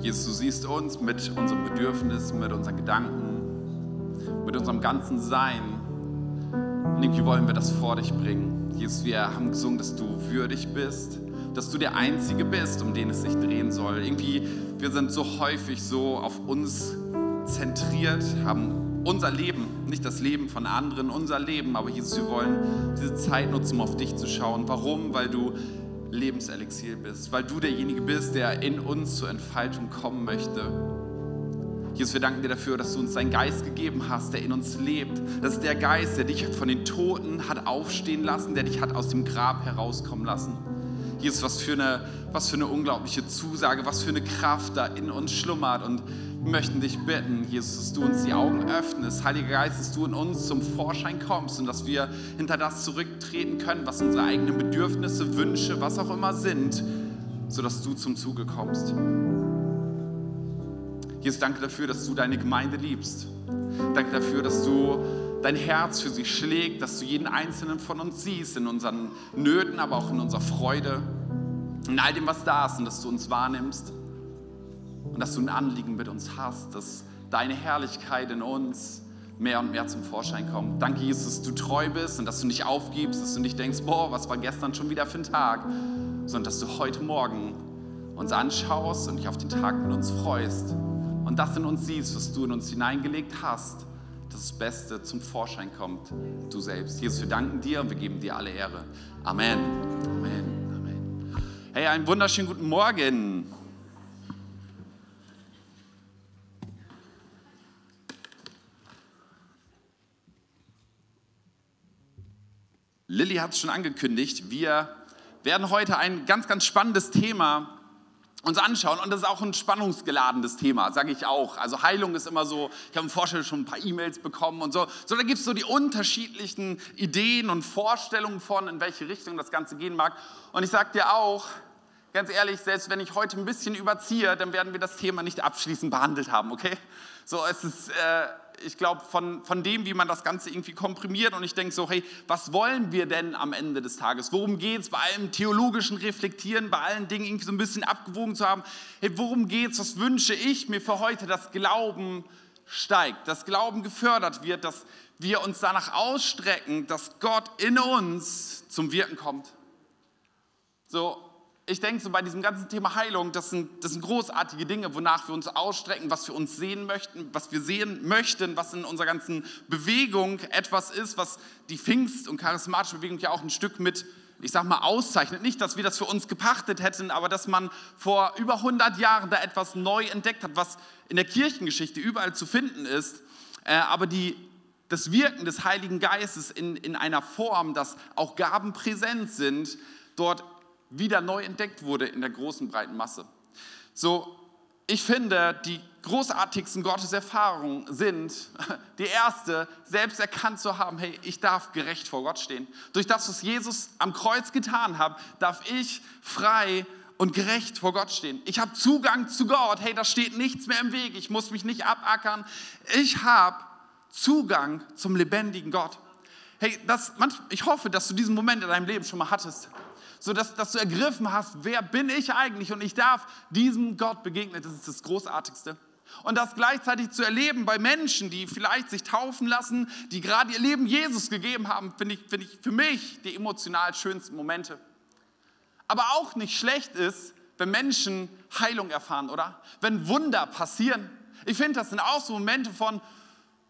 Jesus, du siehst uns mit unserem Bedürfnis, mit unseren Gedanken, mit unserem ganzen Sein. Und irgendwie wollen wir das vor dich bringen. Jesus, wir haben gesungen, dass du würdig bist, dass du der Einzige bist, um den es sich drehen soll. Irgendwie, wir sind so häufig so auf uns zentriert, haben unser Leben, nicht das Leben von anderen, unser Leben, aber Jesus, wir wollen diese Zeit nutzen, um auf dich zu schauen. Warum? Weil du Lebenselixier bist, weil du derjenige bist, der in uns zur Entfaltung kommen möchte. Jesus, wir danken dir dafür, dass du uns deinen Geist gegeben hast, der in uns lebt. Das ist der Geist, der dich von den Toten hat aufstehen lassen, der dich hat aus dem Grab herauskommen lassen. Jesus, was für eine, was für eine unglaubliche Zusage, was für eine Kraft da in uns schlummert. Und möchten dich bitten, Jesus, dass du uns die Augen öffnest. Heiliger Geist, dass du in uns zum Vorschein kommst und dass wir hinter das zurücktreten können, was unsere eigenen Bedürfnisse, Wünsche, was auch immer sind, sodass du zum Zuge kommst. Jesus, danke dafür, dass du deine Gemeinde liebst. Danke dafür, dass du dein Herz für sie schlägt, dass du jeden einzelnen von uns siehst, in unseren Nöten, aber auch in unserer Freude, in all dem, was da ist und dass du uns wahrnimmst und dass du ein Anliegen mit uns hast, dass deine Herrlichkeit in uns mehr und mehr zum Vorschein kommt. Danke, Jesus, dass du treu bist und dass du nicht aufgibst, dass du nicht denkst, boah, was war gestern schon wieder für ein Tag, sondern dass du heute Morgen uns anschaust und dich auf den Tag mit uns freust und das in uns siehst, was du in uns hineingelegt hast, dass das Beste zum Vorschein kommt, du selbst. Jesus, wir danken dir und wir geben dir alle Ehre. Amen. Amen. Amen. Hey, einen wunderschönen guten Morgen. Lilly hat es schon angekündigt, wir werden heute ein ganz, ganz spannendes Thema uns anschauen und das ist auch ein spannungsgeladenes Thema, sage ich auch. Also Heilung ist immer so, ich habe im Vorstell schon ein paar E-Mails bekommen und so. So, da gibt es so die unterschiedlichen Ideen und Vorstellungen von, in welche Richtung das Ganze gehen mag. Und ich sage dir auch, ganz ehrlich, selbst wenn ich heute ein bisschen überziehe, dann werden wir das Thema nicht abschließend behandelt haben, okay? So, es ist, äh, ich glaube, von, von dem, wie man das Ganze irgendwie komprimiert. Und ich denke so, hey, was wollen wir denn am Ende des Tages? Worum geht es bei allem theologischen Reflektieren, bei allen Dingen irgendwie so ein bisschen abgewogen zu haben? Hey, worum geht es? Was wünsche ich mir für heute, dass Glauben steigt, dass Glauben gefördert wird, dass wir uns danach ausstrecken, dass Gott in uns zum Wirken kommt. So, ich denke so bei diesem ganzen Thema Heilung, das sind, das sind großartige Dinge, wonach wir uns ausstrecken, was wir uns sehen möchten, was wir sehen möchten, was in unserer ganzen Bewegung etwas ist, was die Pfingst- und charismatische Bewegung ja auch ein Stück mit, ich sag mal, auszeichnet. Nicht, dass wir das für uns gepachtet hätten, aber dass man vor über 100 Jahren da etwas neu entdeckt hat, was in der Kirchengeschichte überall zu finden ist. Äh, aber die, das Wirken des Heiligen Geistes in, in einer Form, dass auch Gaben präsent sind, dort wieder neu entdeckt wurde in der großen breiten Masse. So, ich finde, die großartigsten Gotteserfahrungen sind die erste, selbst erkannt zu haben, hey, ich darf gerecht vor Gott stehen. Durch das, was Jesus am Kreuz getan hat, darf ich frei und gerecht vor Gott stehen. Ich habe Zugang zu Gott. Hey, da steht nichts mehr im Weg. Ich muss mich nicht abackern. Ich habe Zugang zum lebendigen Gott. Hey, das, ich hoffe, dass du diesen Moment in deinem Leben schon mal hattest so dass, dass du ergriffen hast, wer bin ich eigentlich und ich darf diesem Gott begegnen. Das ist das Großartigste. Und das gleichzeitig zu erleben bei Menschen, die vielleicht sich taufen lassen, die gerade ihr Leben Jesus gegeben haben, finde ich, find ich für mich die emotional schönsten Momente. Aber auch nicht schlecht ist, wenn Menschen Heilung erfahren, oder? Wenn Wunder passieren. Ich finde, das sind auch so Momente von,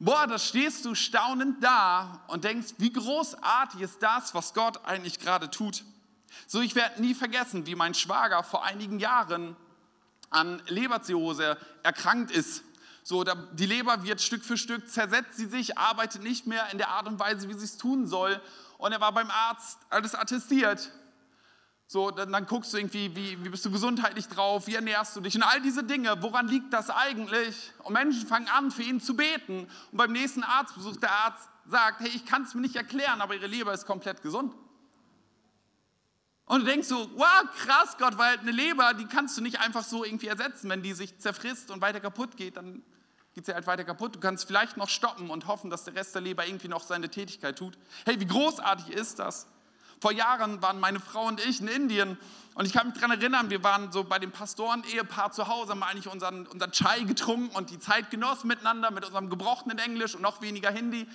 boah, da stehst du staunend da und denkst, wie großartig ist das, was Gott eigentlich gerade tut. So, ich werde nie vergessen, wie mein Schwager vor einigen Jahren an Leberzirrhose erkrankt ist. So, die Leber wird Stück für Stück zersetzt sie sich, arbeitet nicht mehr in der Art und Weise, wie sie es tun soll. Und er war beim Arzt, alles attestiert. So, dann, dann guckst du irgendwie, wie, wie bist du gesundheitlich drauf, wie ernährst du dich und all diese Dinge. Woran liegt das eigentlich? Und Menschen fangen an, für ihn zu beten. Und beim nächsten Arztbesuch, der Arzt sagt, hey, ich kann es mir nicht erklären, aber ihre Leber ist komplett gesund. Und du denkst so, wow, krass Gott, weil eine Leber, die kannst du nicht einfach so irgendwie ersetzen. Wenn die sich zerfrisst und weiter kaputt geht, dann geht sie halt weiter kaputt. Du kannst vielleicht noch stoppen und hoffen, dass der Rest der Leber irgendwie noch seine Tätigkeit tut. Hey, wie großartig ist das? Vor Jahren waren meine Frau und ich in Indien und ich kann mich daran erinnern, wir waren so bei dem Pastoren-Ehepaar zu Hause, haben eigentlich unseren, unseren Chai getrunken und die Zeit genossen miteinander mit unserem gebrochenen Englisch und noch weniger Hindi.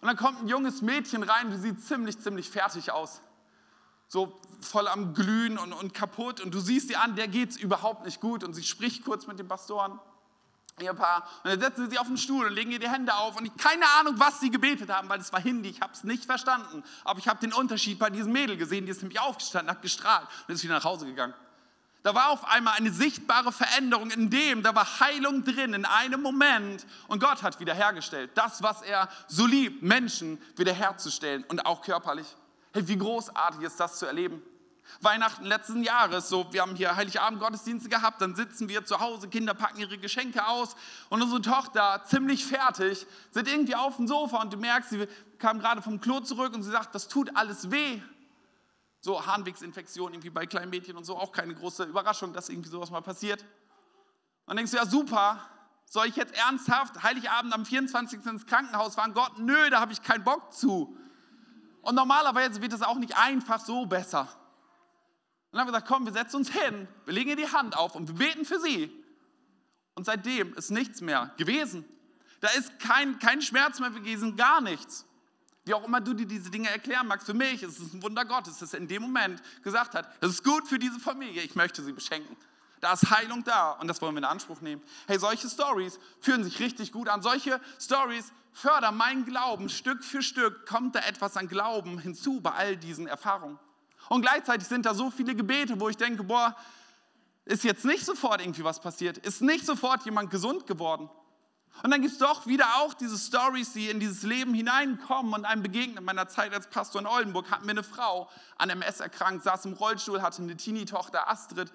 Und dann kommt ein junges Mädchen rein, die sieht ziemlich, ziemlich fertig aus. So voll am Glühen und, und kaputt. Und du siehst sie an, der geht es überhaupt nicht gut. Und sie spricht kurz mit dem Pastoren. Ehepaar. Und dann setzen sie sich auf den Stuhl und legen ihr die Hände auf. Und ich keine Ahnung, was sie gebetet haben, weil es war Hindi. Ich habe es nicht verstanden. Aber ich habe den Unterschied bei diesem Mädel gesehen. Die ist nämlich aufgestanden, hat gestrahlt und ist wieder nach Hause gegangen. Da war auf einmal eine sichtbare Veränderung in dem, da war Heilung drin in einem Moment und Gott hat wiederhergestellt. Das, was er so liebt, Menschen wiederherzustellen und auch körperlich. Hey, wie großartig ist das zu erleben? Weihnachten letzten Jahres, so wir haben hier Heiligabend Gottesdienste gehabt, dann sitzen wir zu Hause, Kinder packen ihre Geschenke aus und unsere Tochter, ziemlich fertig, sind irgendwie auf dem Sofa und du merkst, sie kam gerade vom Klo zurück und sie sagt, das tut alles weh. So Harnwegsinfektion irgendwie bei kleinen Mädchen und so, auch keine große Überraschung, dass irgendwie sowas mal passiert. Und denkst du, ja super, soll ich jetzt ernsthaft Heiligabend am 24. ins Krankenhaus fahren? Gott, nö, da habe ich keinen Bock zu. Und normalerweise wird es auch nicht einfach so besser. Und dann haben wir gesagt, komm, wir setzen uns hin, wir legen ihr die Hand auf und wir beten für sie. Und seitdem ist nichts mehr gewesen. Da ist kein, kein Schmerz mehr gewesen, gar nichts. Wie auch immer du dir diese Dinge erklären magst, für mich ist es ein Wunder Gottes, dass er in dem Moment gesagt hat, das ist gut für diese Familie, ich möchte sie beschenken. Da ist Heilung da und das wollen wir in Anspruch nehmen. Hey, solche Stories fühlen sich richtig gut an. Solche Stories fördern meinen Glauben. Stück für Stück kommt da etwas an Glauben hinzu bei all diesen Erfahrungen. Und gleichzeitig sind da so viele Gebete, wo ich denke, boah, ist jetzt nicht sofort irgendwie was passiert, ist nicht sofort jemand gesund geworden. Und dann gibt es doch wieder auch diese Stories, die in dieses Leben hineinkommen und einem begegnen. In meiner Zeit als Pastor in Oldenburg hatten wir eine Frau an MS erkrankt, saß im Rollstuhl, hatte eine Teenie-Tochter Astrid.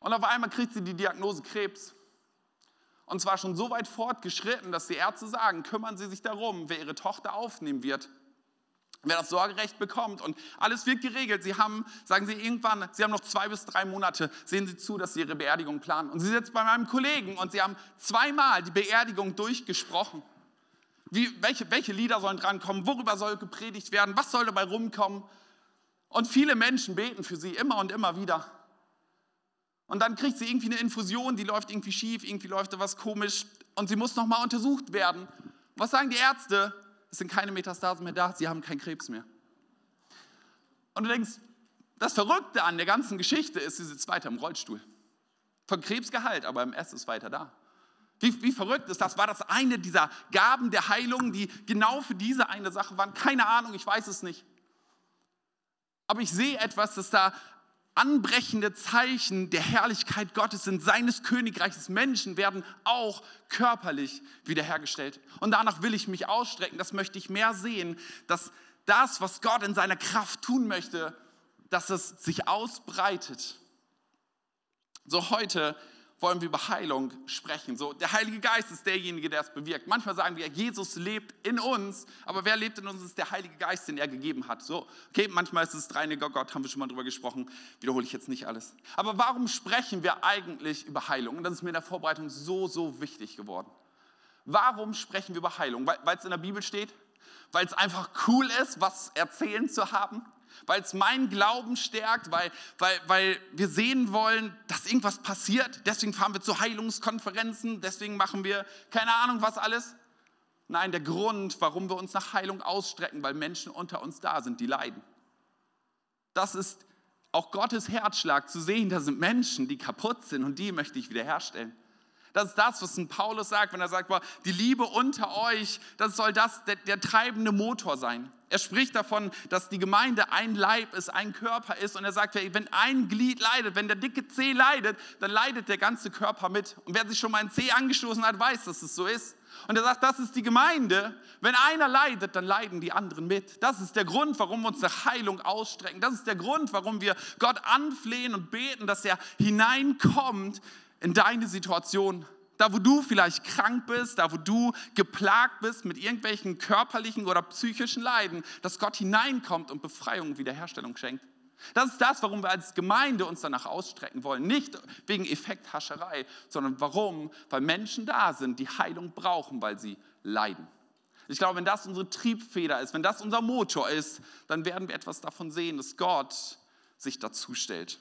Und auf einmal kriegt sie die Diagnose Krebs. Und zwar schon so weit fortgeschritten, dass die Ärzte sagen, kümmern Sie sich darum, wer Ihre Tochter aufnehmen wird wer das Sorgerecht bekommt und alles wird geregelt. Sie haben, sagen Sie irgendwann, Sie haben noch zwei bis drei Monate, sehen Sie zu, dass Sie Ihre Beerdigung planen. Und Sie sitzen bei meinem Kollegen und Sie haben zweimal die Beerdigung durchgesprochen. Wie, welche, welche Lieder sollen drankommen? Worüber soll gepredigt werden? Was soll dabei rumkommen? Und viele Menschen beten für Sie immer und immer wieder. Und dann kriegt sie irgendwie eine Infusion, die läuft irgendwie schief, irgendwie läuft da was komisch und sie muss nochmal untersucht werden. Was sagen die Ärzte? es sind keine Metastasen mehr da, sie haben keinen Krebs mehr. Und du denkst, das Verrückte an der ganzen Geschichte ist, sie sitzt weiter im Rollstuhl. Von Krebs geheilt, aber MS ist weiter da. Wie, wie, verrückt ist das? War das eine dieser Gaben der Heilung, die genau für diese eine Sache waren? Keine Ahnung, ich weiß es nicht. Aber ich sehe etwas, das da anbrechende Zeichen der Herrlichkeit Gottes sind, seines Königreiches. Menschen werden auch körperlich wiederhergestellt. Und danach will ich mich ausstrecken, das möchte ich mehr sehen, dass das, was Gott in seiner Kraft tun möchte, dass es sich ausbreitet. So heute wollen wir über Heilung sprechen. So, der Heilige Geist ist derjenige, der es bewirkt. Manchmal sagen wir, Jesus lebt in uns, aber wer lebt in uns, ist der Heilige Geist, den er gegeben hat. So, okay, manchmal ist es dreiniger Gott, haben wir schon mal drüber gesprochen, wiederhole ich jetzt nicht alles. Aber warum sprechen wir eigentlich über Heilung? Und das ist mir in der Vorbereitung so, so wichtig geworden. Warum sprechen wir über Heilung? Weil es in der Bibel steht? Weil es einfach cool ist, was erzählen zu haben? Weil es meinen Glauben stärkt, weil, weil, weil wir sehen wollen, dass irgendwas passiert. Deswegen fahren wir zu Heilungskonferenzen, deswegen machen wir keine Ahnung was alles. Nein, der Grund, warum wir uns nach Heilung ausstrecken, weil Menschen unter uns da sind, die leiden. Das ist auch Gottes Herzschlag zu sehen, da sind Menschen, die kaputt sind und die möchte ich wiederherstellen. Das ist das, was ein Paulus sagt, wenn er sagt, boah, die Liebe unter euch, das soll das der, der treibende Motor sein. Er spricht davon, dass die Gemeinde ein Leib ist, ein Körper ist. Und er sagt, wenn ein Glied leidet, wenn der dicke Zeh leidet, dann leidet der ganze Körper mit. Und wer sich schon mal ein Zeh angestoßen hat, weiß, dass es so ist. Und er sagt, das ist die Gemeinde. Wenn einer leidet, dann leiden die anderen mit. Das ist der Grund, warum wir uns nach Heilung ausstrecken. Das ist der Grund, warum wir Gott anflehen und beten, dass er hineinkommt in deine Situation. Da, wo du vielleicht krank bist, da, wo du geplagt bist mit irgendwelchen körperlichen oder psychischen Leiden, dass Gott hineinkommt und Befreiung und Wiederherstellung schenkt. Das ist das, warum wir als Gemeinde uns danach ausstrecken wollen. Nicht wegen Effekthascherei, sondern warum? Weil Menschen da sind, die Heilung brauchen, weil sie leiden. Ich glaube, wenn das unsere Triebfeder ist, wenn das unser Motor ist, dann werden wir etwas davon sehen, dass Gott sich dazu stellt.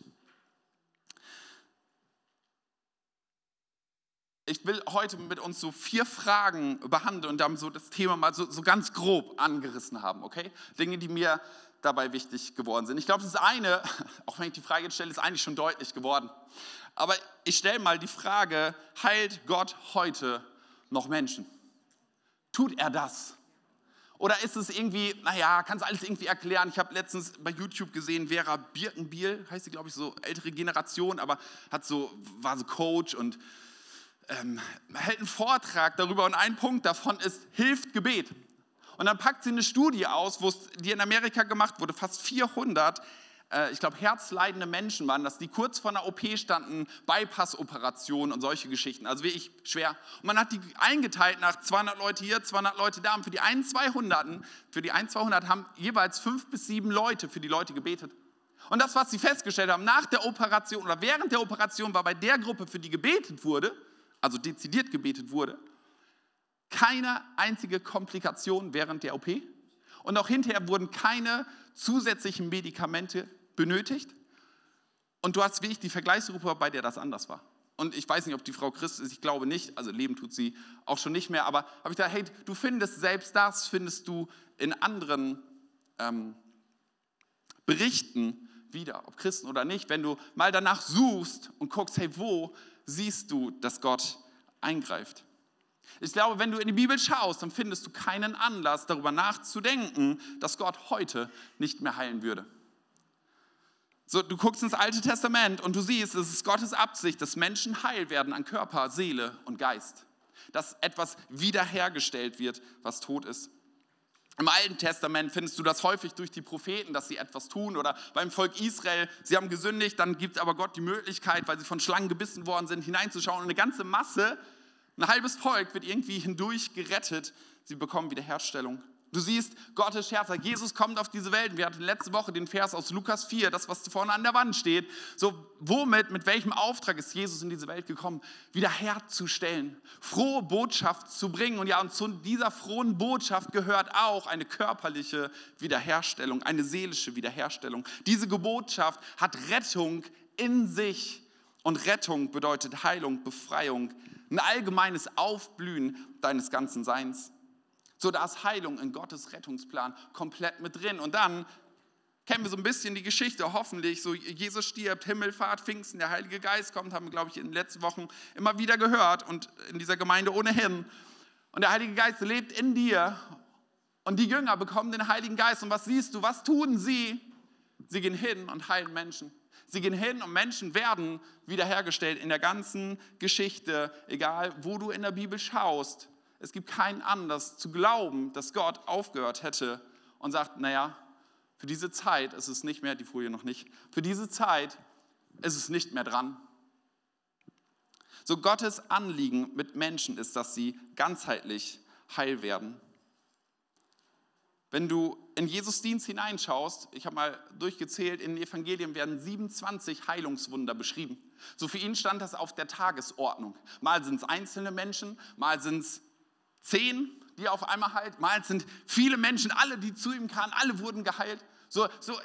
Ich will heute mit uns so vier Fragen behandeln und dann so das Thema mal so, so ganz grob angerissen haben, okay? Dinge, die mir dabei wichtig geworden sind. Ich glaube, das eine, auch wenn ich die Frage stelle, ist eigentlich schon deutlich geworden. Aber ich stelle mal die Frage, heilt Gott heute noch Menschen? Tut er das? Oder ist es irgendwie, naja, kannst du alles irgendwie erklären? Ich habe letztens bei YouTube gesehen, Vera Birkenbiel, heißt sie, glaube ich, so ältere Generation, aber hat so, war so Coach und ähm, hält einen Vortrag darüber und ein Punkt davon ist, hilft Gebet. Und dann packt sie eine Studie aus, die in Amerika gemacht wurde, fast 400 äh, ich glaube, herzleidende Menschen waren das, die kurz vor einer OP standen, Bypass-Operationen und solche Geschichten, also wirklich schwer. Und man hat die eingeteilt nach 200 Leute hier, 200 Leute da. Und für die einen 200, für die einen 200 haben jeweils fünf bis sieben Leute für die Leute gebetet. Und das, was sie festgestellt haben, nach der Operation oder während der Operation war bei der Gruppe, für die gebetet wurde, also dezidiert gebetet wurde, keine einzige Komplikation während der OP. Und auch hinterher wurden keine zusätzlichen Medikamente benötigt. Und du hast wie ich die Vergleichsgruppe, bei der das anders war. Und ich weiß nicht, ob die Frau Christ ist, ich glaube nicht, also leben tut sie auch schon nicht mehr, aber habe ich gedacht, hey, du findest selbst das, findest du in anderen ähm, Berichten wieder, ob Christen oder nicht, wenn du mal danach suchst und guckst, hey, wo siehst du, dass Gott eingreift? Ich glaube, wenn du in die Bibel schaust, dann findest du keinen Anlass, darüber nachzudenken, dass Gott heute nicht mehr heilen würde. So, du guckst ins Alte Testament und du siehst, es ist Gottes Absicht, dass Menschen heil werden an Körper, Seele und Geist. Dass etwas wiederhergestellt wird, was tot ist. Im Alten Testament findest du das häufig durch die Propheten, dass sie etwas tun oder beim Volk Israel, sie haben gesündigt, dann gibt aber Gott die Möglichkeit, weil sie von Schlangen gebissen worden sind, hineinzuschauen und eine ganze Masse, ein halbes Volk wird irgendwie hindurch gerettet, sie bekommen Wiederherstellung. Du siehst, Gottes Scherzer. Jesus kommt auf diese Welt. Wir hatten letzte Woche den Vers aus Lukas 4, das, was vorne an der Wand steht. So, womit, mit welchem Auftrag ist Jesus in diese Welt gekommen? Wiederherzustellen, frohe Botschaft zu bringen. Und ja, und zu dieser frohen Botschaft gehört auch eine körperliche Wiederherstellung, eine seelische Wiederherstellung. Diese Botschaft hat Rettung in sich. Und Rettung bedeutet Heilung, Befreiung, ein allgemeines Aufblühen deines ganzen Seins. So, da ist Heilung in Gottes Rettungsplan komplett mit drin. Und dann kennen wir so ein bisschen die Geschichte, hoffentlich. So, Jesus stirbt, Himmelfahrt, Pfingsten, der Heilige Geist kommt, haben wir, glaube ich, in den letzten Wochen immer wieder gehört und in dieser Gemeinde ohnehin. Und der Heilige Geist lebt in dir und die Jünger bekommen den Heiligen Geist. Und was siehst du? Was tun sie? Sie gehen hin und heilen Menschen. Sie gehen hin und Menschen werden wiederhergestellt in der ganzen Geschichte, egal wo du in der Bibel schaust es gibt keinen Anlass zu glauben, dass Gott aufgehört hätte und sagt, naja, für diese Zeit ist es nicht mehr, die Folie noch nicht, für diese Zeit ist es nicht mehr dran. So Gottes Anliegen mit Menschen ist, dass sie ganzheitlich heil werden. Wenn du in Jesus Dienst hineinschaust, ich habe mal durchgezählt, in den Evangelien werden 27 Heilungswunder beschrieben. So für ihn stand das auf der Tagesordnung. Mal sind es einzelne Menschen, mal sind es Zehn, die auf einmal heilt. Mal sind viele Menschen, alle, die zu ihm kamen, alle wurden geheilt. So, so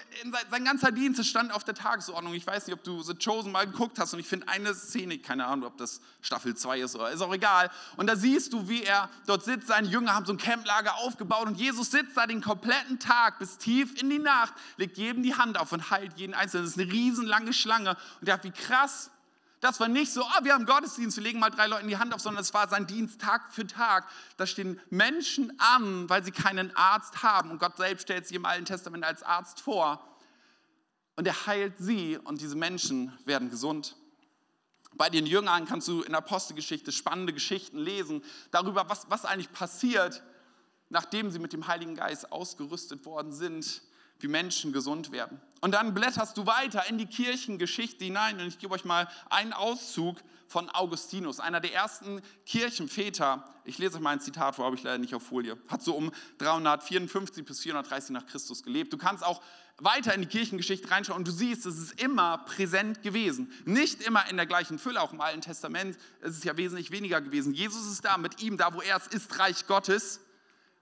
sein ganzer Dienst stand auf der Tagesordnung. Ich weiß nicht, ob du The Chosen mal geguckt hast und ich finde eine Szene, keine Ahnung, ob das Staffel 2 ist oder ist auch egal. Und da siehst du, wie er dort sitzt, seine Jünger haben so ein Camplager aufgebaut und Jesus sitzt da den kompletten Tag bis tief in die Nacht, legt jedem die Hand auf und heilt jeden Einzelnen. Das ist eine riesenlange Schlange und der hat wie krass das war nicht so, oh, wir haben Gottesdienst, wir legen mal drei Leuten die Hand auf, sondern es war sein Dienst Tag für Tag. Da stehen Menschen an, weil sie keinen Arzt haben. Und Gott selbst stellt sie im Alten Testament als Arzt vor. Und er heilt sie und diese Menschen werden gesund. Bei den Jüngern kannst du in der Apostelgeschichte spannende Geschichten lesen darüber, was, was eigentlich passiert, nachdem sie mit dem Heiligen Geist ausgerüstet worden sind wie Menschen gesund werden. Und dann blätterst du weiter in die Kirchengeschichte hinein und ich gebe euch mal einen Auszug von Augustinus, einer der ersten Kirchenväter. Ich lese euch mal ein Zitat vor, habe ich leider nicht auf Folie. Hat so um 354 bis 430 nach Christus gelebt. Du kannst auch weiter in die Kirchengeschichte reinschauen und du siehst, es ist immer präsent gewesen. Nicht immer in der gleichen Fülle, auch im Alten Testament ist es ja wesentlich weniger gewesen. Jesus ist da mit ihm, da wo er ist, ist Reich Gottes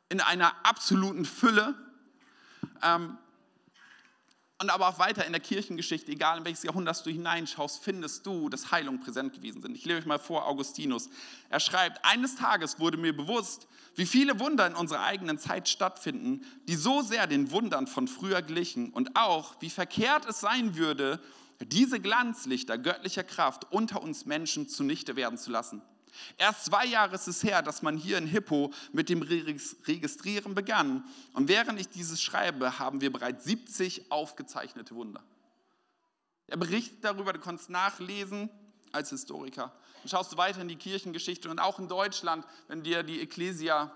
in einer absoluten Fülle. Ähm, und aber auch weiter in der Kirchengeschichte, egal in welches Jahrhundert du hineinschaust, findest du, dass Heilungen präsent gewesen sind. Ich lese euch mal vor, Augustinus. Er schreibt, eines Tages wurde mir bewusst, wie viele Wunder in unserer eigenen Zeit stattfinden, die so sehr den Wundern von früher glichen und auch, wie verkehrt es sein würde, diese Glanzlichter göttlicher Kraft unter uns Menschen zunichte werden zu lassen. Erst zwei Jahre ist es her, dass man hier in Hippo mit dem Registrieren begann. Und während ich dieses schreibe, haben wir bereits 70 aufgezeichnete Wunder. Er berichtet darüber, du kannst nachlesen als Historiker. Dann schaust du weiter in die Kirchengeschichte und auch in Deutschland, wenn dir die Ecclesia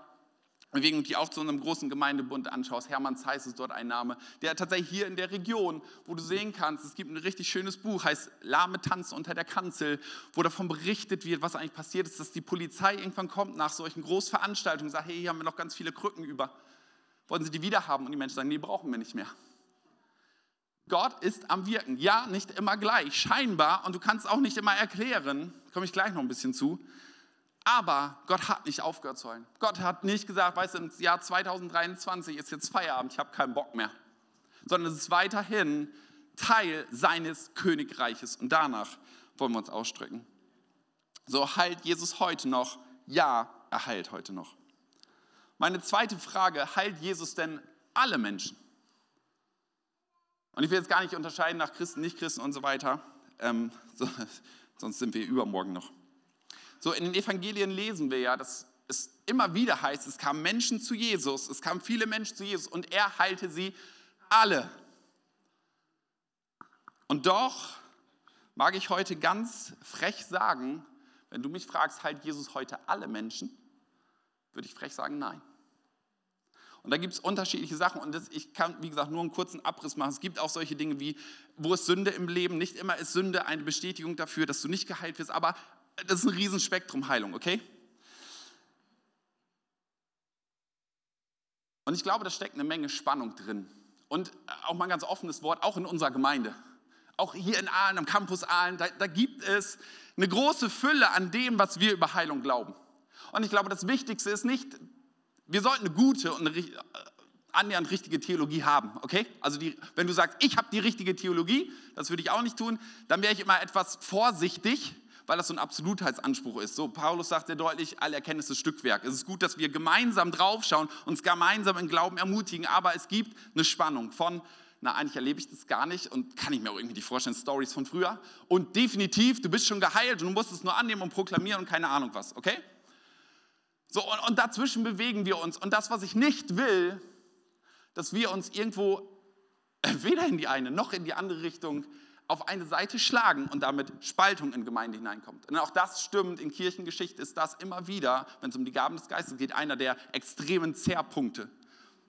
Bewegung, die auch zu unserem großen Gemeindebund anschaust, Hermann Zeiss ist dort ein Name, der tatsächlich hier in der Region, wo du sehen kannst, es gibt ein richtig schönes Buch, heißt Lahme Tanz unter der Kanzel, wo davon berichtet wird, was eigentlich passiert ist, dass die Polizei irgendwann kommt nach solchen Großveranstaltungen und sagt, hey, hier haben wir noch ganz viele Krücken über. Wollen Sie die wieder haben? Und die Menschen sagen, nee, brauchen wir nicht mehr. Gott ist am Wirken. Ja, nicht immer gleich, scheinbar, und du kannst auch nicht immer erklären, komme ich gleich noch ein bisschen zu, aber Gott hat nicht aufgehört zu heulen. Gott hat nicht gesagt, weißt du, im Jahr 2023 ist jetzt Feierabend, ich habe keinen Bock mehr. Sondern es ist weiterhin Teil seines Königreiches. Und danach wollen wir uns ausstrecken. So heilt Jesus heute noch? Ja, er heilt heute noch. Meine zweite Frage, heilt Jesus denn alle Menschen? Und ich will jetzt gar nicht unterscheiden nach Christen, Nicht-Christen und so weiter, ähm, so, sonst sind wir übermorgen noch. So in den Evangelien lesen wir ja, dass es immer wieder heißt, es kamen Menschen zu Jesus, es kamen viele Menschen zu Jesus und er heilte sie alle. Und doch mag ich heute ganz frech sagen, wenn du mich fragst, heilt Jesus heute alle Menschen, würde ich frech sagen, nein. Und da gibt es unterschiedliche Sachen und das, ich kann, wie gesagt, nur einen kurzen Abriss machen. Es gibt auch solche Dinge wie, wo ist Sünde im Leben? Nicht immer ist Sünde eine Bestätigung dafür, dass du nicht geheilt wirst, aber das ist ein Riesenspektrum Heilung, okay? Und ich glaube, da steckt eine Menge Spannung drin. Und auch mal ein ganz offenes Wort, auch in unserer Gemeinde. Auch hier in Aalen, am Campus Aalen, da, da gibt es eine große Fülle an dem, was wir über Heilung glauben. Und ich glaube, das Wichtigste ist nicht, wir sollten eine gute und eine äh, annähernd richtige Theologie haben, okay? Also die, wenn du sagst, ich habe die richtige Theologie, das würde ich auch nicht tun, dann wäre ich immer etwas vorsichtig, weil das so ein Absolutheitsanspruch ist. So, Paulus sagt sehr deutlich, alle Erkenntnis ist Stückwerk. Es ist gut, dass wir gemeinsam draufschauen, uns gemeinsam im Glauben ermutigen, aber es gibt eine Spannung von, na, eigentlich erlebe ich das gar nicht und kann ich mir auch irgendwie nicht vorstellen, Stories von früher. Und definitiv, du bist schon geheilt und du musst es nur annehmen und proklamieren und keine Ahnung was, okay? So, und, und dazwischen bewegen wir uns. Und das, was ich nicht will, dass wir uns irgendwo weder in die eine noch in die andere Richtung auf eine Seite schlagen und damit Spaltung in Gemeinde hineinkommt. Und auch das stimmt, in Kirchengeschichte ist das immer wieder, wenn es um die Gaben des Geistes geht, einer der extremen Zerrpunkte.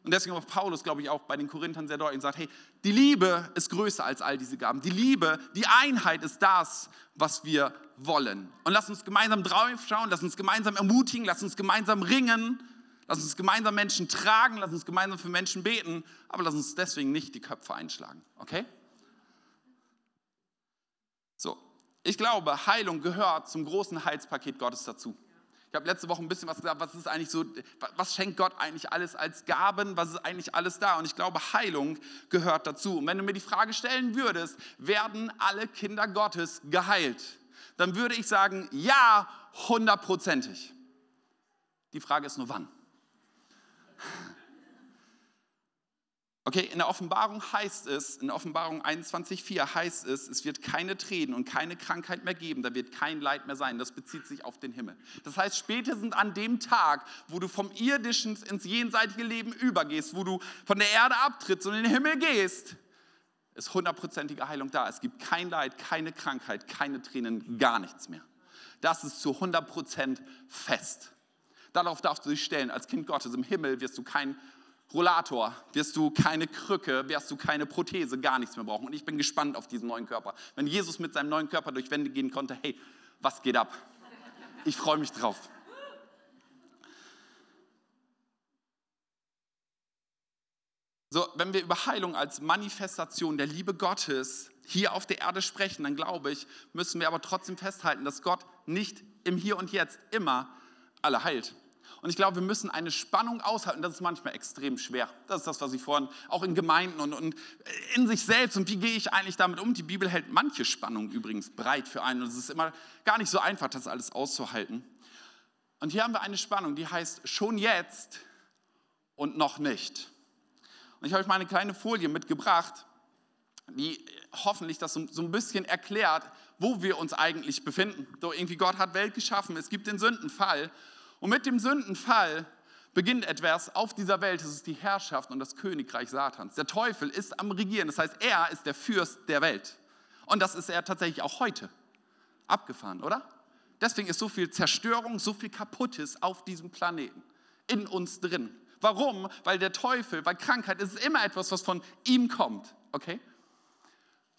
Und deswegen auf Paulus, glaube ich, auch bei den Korinthern sehr deutlich sagt, hey, die Liebe ist größer als all diese Gaben. Die Liebe, die Einheit ist das, was wir wollen. Und lass uns gemeinsam drauf schauen, lass uns gemeinsam ermutigen, lass uns gemeinsam ringen, lass uns gemeinsam Menschen tragen, lass uns gemeinsam für Menschen beten, aber lass uns deswegen nicht die Köpfe einschlagen, okay? So, ich glaube, Heilung gehört zum großen Heilspaket Gottes dazu. Ich habe letzte Woche ein bisschen was gesagt, was ist eigentlich so, was schenkt Gott eigentlich alles als Gaben, was ist eigentlich alles da? Und ich glaube, Heilung gehört dazu. Und wenn du mir die Frage stellen würdest, werden alle Kinder Gottes geheilt? Dann würde ich sagen, ja, hundertprozentig. Die Frage ist nur wann. Okay, in der Offenbarung heißt es, in Offenbarung 21,4 heißt es, es wird keine Tränen und keine Krankheit mehr geben, da wird kein Leid mehr sein. Das bezieht sich auf den Himmel. Das heißt, spätestens an dem Tag, wo du vom irdischen ins jenseitige Leben übergehst, wo du von der Erde abtrittst und in den Himmel gehst, ist hundertprozentige Heilung da. Es gibt kein Leid, keine Krankheit, keine Tränen, gar nichts mehr. Das ist zu 100 fest. Darauf darfst du dich stellen. Als Kind Gottes im Himmel wirst du kein Rollator, wirst du keine Krücke, wirst du keine Prothese, gar nichts mehr brauchen. Und ich bin gespannt auf diesen neuen Körper. Wenn Jesus mit seinem neuen Körper durch Wände gehen konnte, hey, was geht ab? Ich freue mich drauf. So, wenn wir über Heilung als Manifestation der Liebe Gottes hier auf der Erde sprechen, dann glaube ich, müssen wir aber trotzdem festhalten, dass Gott nicht im Hier und Jetzt immer alle heilt. Und ich glaube, wir müssen eine Spannung aushalten. Das ist manchmal extrem schwer. Das ist das, was ich vorhin auch in Gemeinden und, und in sich selbst und wie gehe ich eigentlich damit um. Die Bibel hält manche Spannungen übrigens breit für einen. Und es ist immer gar nicht so einfach, das alles auszuhalten. Und hier haben wir eine Spannung, die heißt schon jetzt und noch nicht. Und ich habe euch mal eine kleine Folie mitgebracht, die hoffentlich das so, so ein bisschen erklärt, wo wir uns eigentlich befinden. So irgendwie Gott hat Welt geschaffen, es gibt den Sündenfall und mit dem Sündenfall beginnt etwas auf dieser Welt, das ist die Herrschaft und das Königreich Satans. Der Teufel ist am Regieren, das heißt, er ist der Fürst der Welt. Und das ist er tatsächlich auch heute. Abgefahren, oder? Deswegen ist so viel Zerstörung, so viel Kaputtes auf diesem Planeten, in uns drin. Warum? Weil der Teufel, weil Krankheit ist immer etwas, was von ihm kommt. Okay?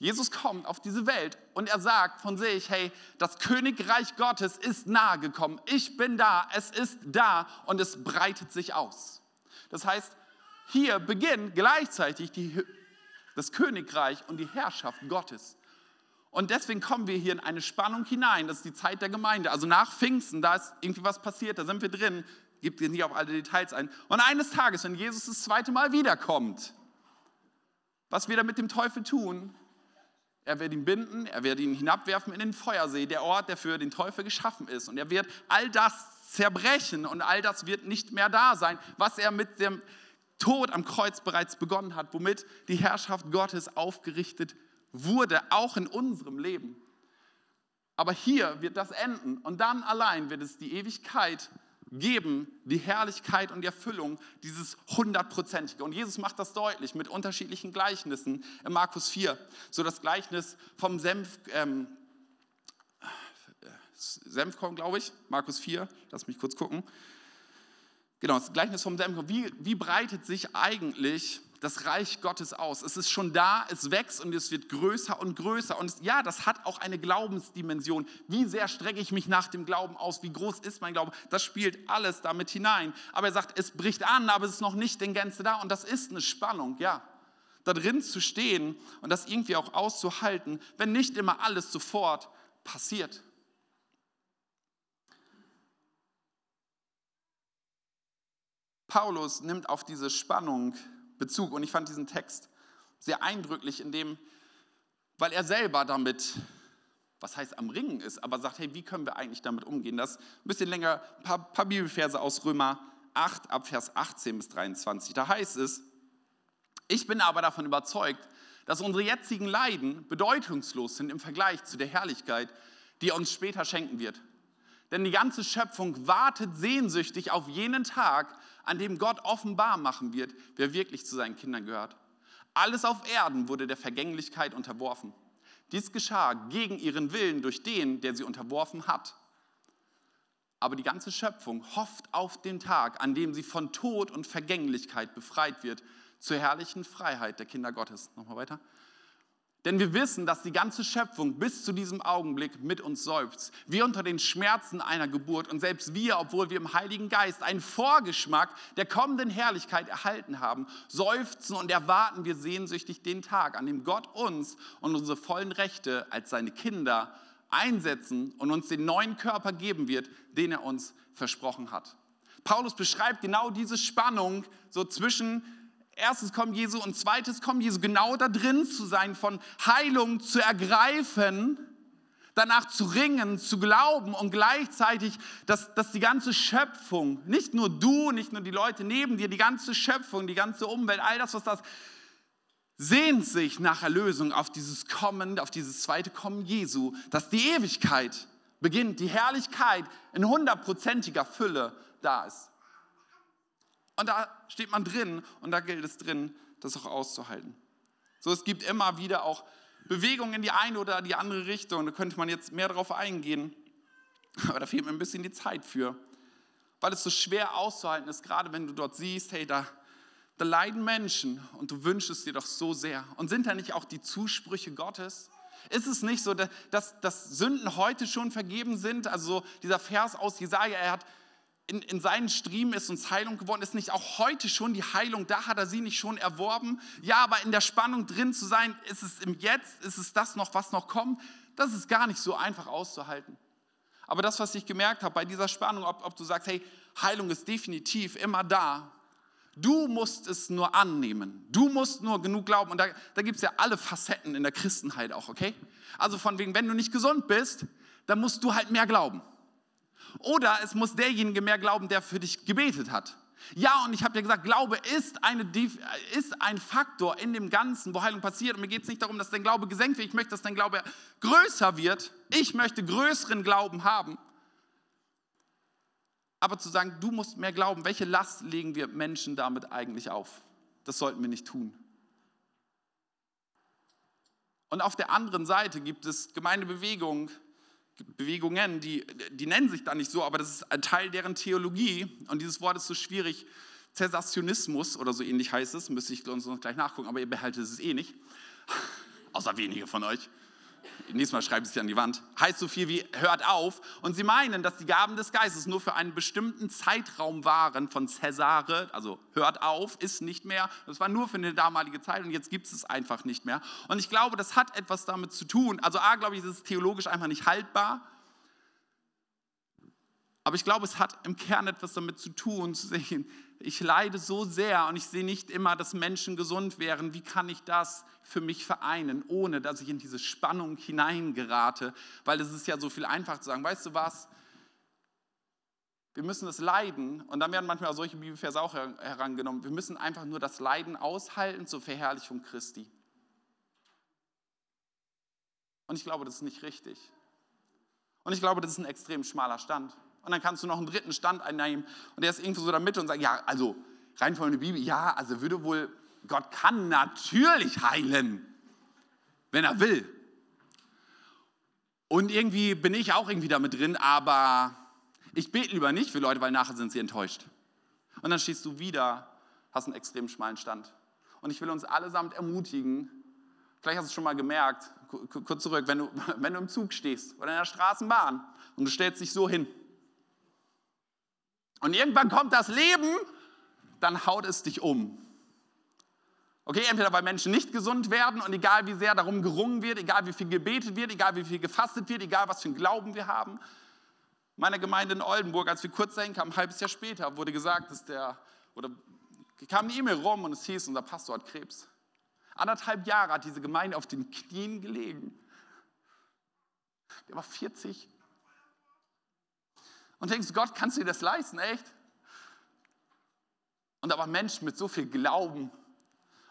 Jesus kommt auf diese Welt und er sagt von sich, hey, das Königreich Gottes ist nahe gekommen. Ich bin da, es ist da und es breitet sich aus. Das heißt, hier beginnt gleichzeitig die, das Königreich und die Herrschaft Gottes. Und deswegen kommen wir hier in eine Spannung hinein. Das ist die Zeit der Gemeinde. Also nach Pfingsten, da ist irgendwie was passiert, da sind wir drin. Gibt hier nicht auf alle Details ein. Und eines Tages, wenn Jesus das zweite Mal wiederkommt, was wir da mit dem Teufel tun, er wird ihn binden, er wird ihn hinabwerfen in den Feuersee, der Ort, der für den Teufel geschaffen ist. Und er wird all das zerbrechen und all das wird nicht mehr da sein, was er mit dem Tod am Kreuz bereits begonnen hat, womit die Herrschaft Gottes aufgerichtet wurde, auch in unserem Leben. Aber hier wird das enden und dann allein wird es die Ewigkeit geben die Herrlichkeit und die Erfüllung dieses hundertprozentige. Und Jesus macht das deutlich mit unterschiedlichen Gleichnissen in Markus 4. So das Gleichnis vom Senf, ähm, Senfkorn, glaube ich, Markus 4, lass mich kurz gucken. Genau, das Gleichnis vom Senfkorn. Wie, wie breitet sich eigentlich das Reich Gottes aus. Es ist schon da, es wächst und es wird größer und größer. Und ja, das hat auch eine Glaubensdimension. Wie sehr strecke ich mich nach dem Glauben aus? Wie groß ist mein Glaube? Das spielt alles damit hinein. Aber er sagt, es bricht an, aber es ist noch nicht in Gänze da. Und das ist eine Spannung, ja. Da drin zu stehen und das irgendwie auch auszuhalten, wenn nicht immer alles sofort passiert. Paulus nimmt auf diese Spannung Bezug. Und ich fand diesen Text sehr eindrücklich, in dem, weil er selber damit, was heißt am Ringen ist, aber sagt, hey, wie können wir eigentlich damit umgehen? Das ein bisschen länger, ein paar, paar Bibelverse aus Römer 8 ab Vers 18 bis 23. Da heißt es, ich bin aber davon überzeugt, dass unsere jetzigen Leiden bedeutungslos sind im Vergleich zu der Herrlichkeit, die er uns später schenken wird. Denn die ganze Schöpfung wartet sehnsüchtig auf jenen Tag, an dem Gott offenbar machen wird, wer wirklich zu seinen Kindern gehört. Alles auf Erden wurde der Vergänglichkeit unterworfen. Dies geschah gegen ihren Willen durch den, der sie unterworfen hat. Aber die ganze Schöpfung hofft auf den Tag, an dem sie von Tod und Vergänglichkeit befreit wird, zur herrlichen Freiheit der Kinder Gottes. Nochmal weiter. Denn wir wissen, dass die ganze Schöpfung bis zu diesem Augenblick mit uns seufzt. Wir unter den Schmerzen einer Geburt und selbst wir, obwohl wir im Heiligen Geist einen Vorgeschmack der kommenden Herrlichkeit erhalten haben, seufzen und erwarten wir sehnsüchtig den Tag, an dem Gott uns und unsere vollen Rechte als seine Kinder einsetzen und uns den neuen Körper geben wird, den er uns versprochen hat. Paulus beschreibt genau diese Spannung so zwischen erstes kommt Jesu und zweites kommt Jesu, genau da drin zu sein, von Heilung zu ergreifen, danach zu ringen, zu glauben und gleichzeitig, dass, dass die ganze Schöpfung, nicht nur du, nicht nur die Leute neben dir, die ganze Schöpfung, die ganze Umwelt, all das, was das sehnt sich nach Erlösung auf dieses Kommen, auf dieses zweite Kommen Jesu, dass die Ewigkeit beginnt, die Herrlichkeit in hundertprozentiger Fülle da ist. Und da steht man drin und da gilt es drin, das auch auszuhalten. So, es gibt immer wieder auch Bewegungen in die eine oder die andere Richtung. Da könnte man jetzt mehr darauf eingehen. Aber da fehlt mir ein bisschen die Zeit für. Weil es so schwer auszuhalten ist, gerade wenn du dort siehst, hey, da, da leiden Menschen und du wünschst es dir doch so sehr. Und sind da nicht auch die Zusprüche Gottes? Ist es nicht so, dass, dass Sünden heute schon vergeben sind? Also dieser Vers aus Jesaja, er hat in, in seinen Striemen ist uns Heilung geworden. Ist nicht auch heute schon die Heilung da? Hat er sie nicht schon erworben? Ja, aber in der Spannung drin zu sein, ist es im Jetzt, ist es das noch, was noch kommt? Das ist gar nicht so einfach auszuhalten. Aber das, was ich gemerkt habe bei dieser Spannung, ob, ob du sagst, hey, Heilung ist definitiv immer da, Du musst es nur annehmen. Du musst nur genug glauben. Und da, da gibt es ja alle Facetten in der Christenheit auch, okay? Also von wegen, wenn du nicht gesund bist, dann musst du halt mehr glauben. Oder es muss derjenige mehr glauben, der für dich gebetet hat. Ja, und ich habe ja gesagt, Glaube ist, eine, ist ein Faktor in dem Ganzen, wo Heilung passiert. Und mir geht es nicht darum, dass dein Glaube gesenkt wird. Ich möchte, dass dein Glaube größer wird. Ich möchte größeren Glauben haben. Aber zu sagen, du musst mehr glauben, welche Last legen wir Menschen damit eigentlich auf? Das sollten wir nicht tun. Und auf der anderen Seite gibt es Gemeindebewegungen, Bewegungen, die, die nennen sich da nicht so, aber das ist ein Teil deren Theologie. Und dieses Wort ist so schwierig. Zäsassionismus oder so ähnlich heißt es, müsste ich uns gleich nachgucken, aber ihr behaltet es eh nicht. Außer wenige von euch. Nächstes Mal schreibe ich es an die Wand. Heißt so viel wie hört auf. Und sie meinen, dass die Gaben des Geistes nur für einen bestimmten Zeitraum waren von Cäsare. Also hört auf, ist nicht mehr. Das war nur für eine damalige Zeit und jetzt gibt es es einfach nicht mehr. Und ich glaube, das hat etwas damit zu tun. Also A, glaube ich, ist es theologisch einfach nicht haltbar. Aber ich glaube, es hat im Kern etwas damit zu tun, zu sehen, ich leide so sehr und ich sehe nicht immer, dass Menschen gesund wären. Wie kann ich das für mich vereinen, ohne dass ich in diese Spannung hineingerate? Weil es ist ja so viel einfach zu sagen, weißt du was? Wir müssen das Leiden, und dann werden manchmal solche Bibelverse auch herangenommen, wir müssen einfach nur das Leiden aushalten zur Verherrlichung Christi. Und ich glaube, das ist nicht richtig. Und ich glaube, das ist ein extrem schmaler Stand. Und dann kannst du noch einen dritten Stand einnehmen und der ist irgendwo so in der Mitte und sagt, ja, also rein von der Bibel, ja, also würde wohl, Gott kann natürlich heilen, wenn er will. Und irgendwie bin ich auch irgendwie damit drin, aber ich bete lieber nicht für Leute, weil nachher sind sie enttäuscht. Und dann stehst du wieder, hast einen extrem schmalen Stand. Und ich will uns allesamt ermutigen, vielleicht hast du es schon mal gemerkt, kurz zurück, wenn du, wenn du im Zug stehst oder in der Straßenbahn und du stellst dich so hin und irgendwann kommt das Leben, dann haut es dich um. Okay, entweder weil Menschen nicht gesund werden und egal wie sehr darum gerungen wird, egal wie viel gebetet wird, egal wie viel gefastet wird, egal was für einen Glauben wir haben. Meiner Gemeinde in Oldenburg, als wir kurz dahin kamen, ein halbes Jahr später, wurde gesagt, dass der, oder kam eine E-Mail rum und es hieß, unser Pastor hat Krebs. Anderthalb Jahre hat diese Gemeinde auf den Knien gelegen. Der war 40 und denkst, Gott, kannst du dir das leisten, echt? Und aber Menschen mit so viel Glauben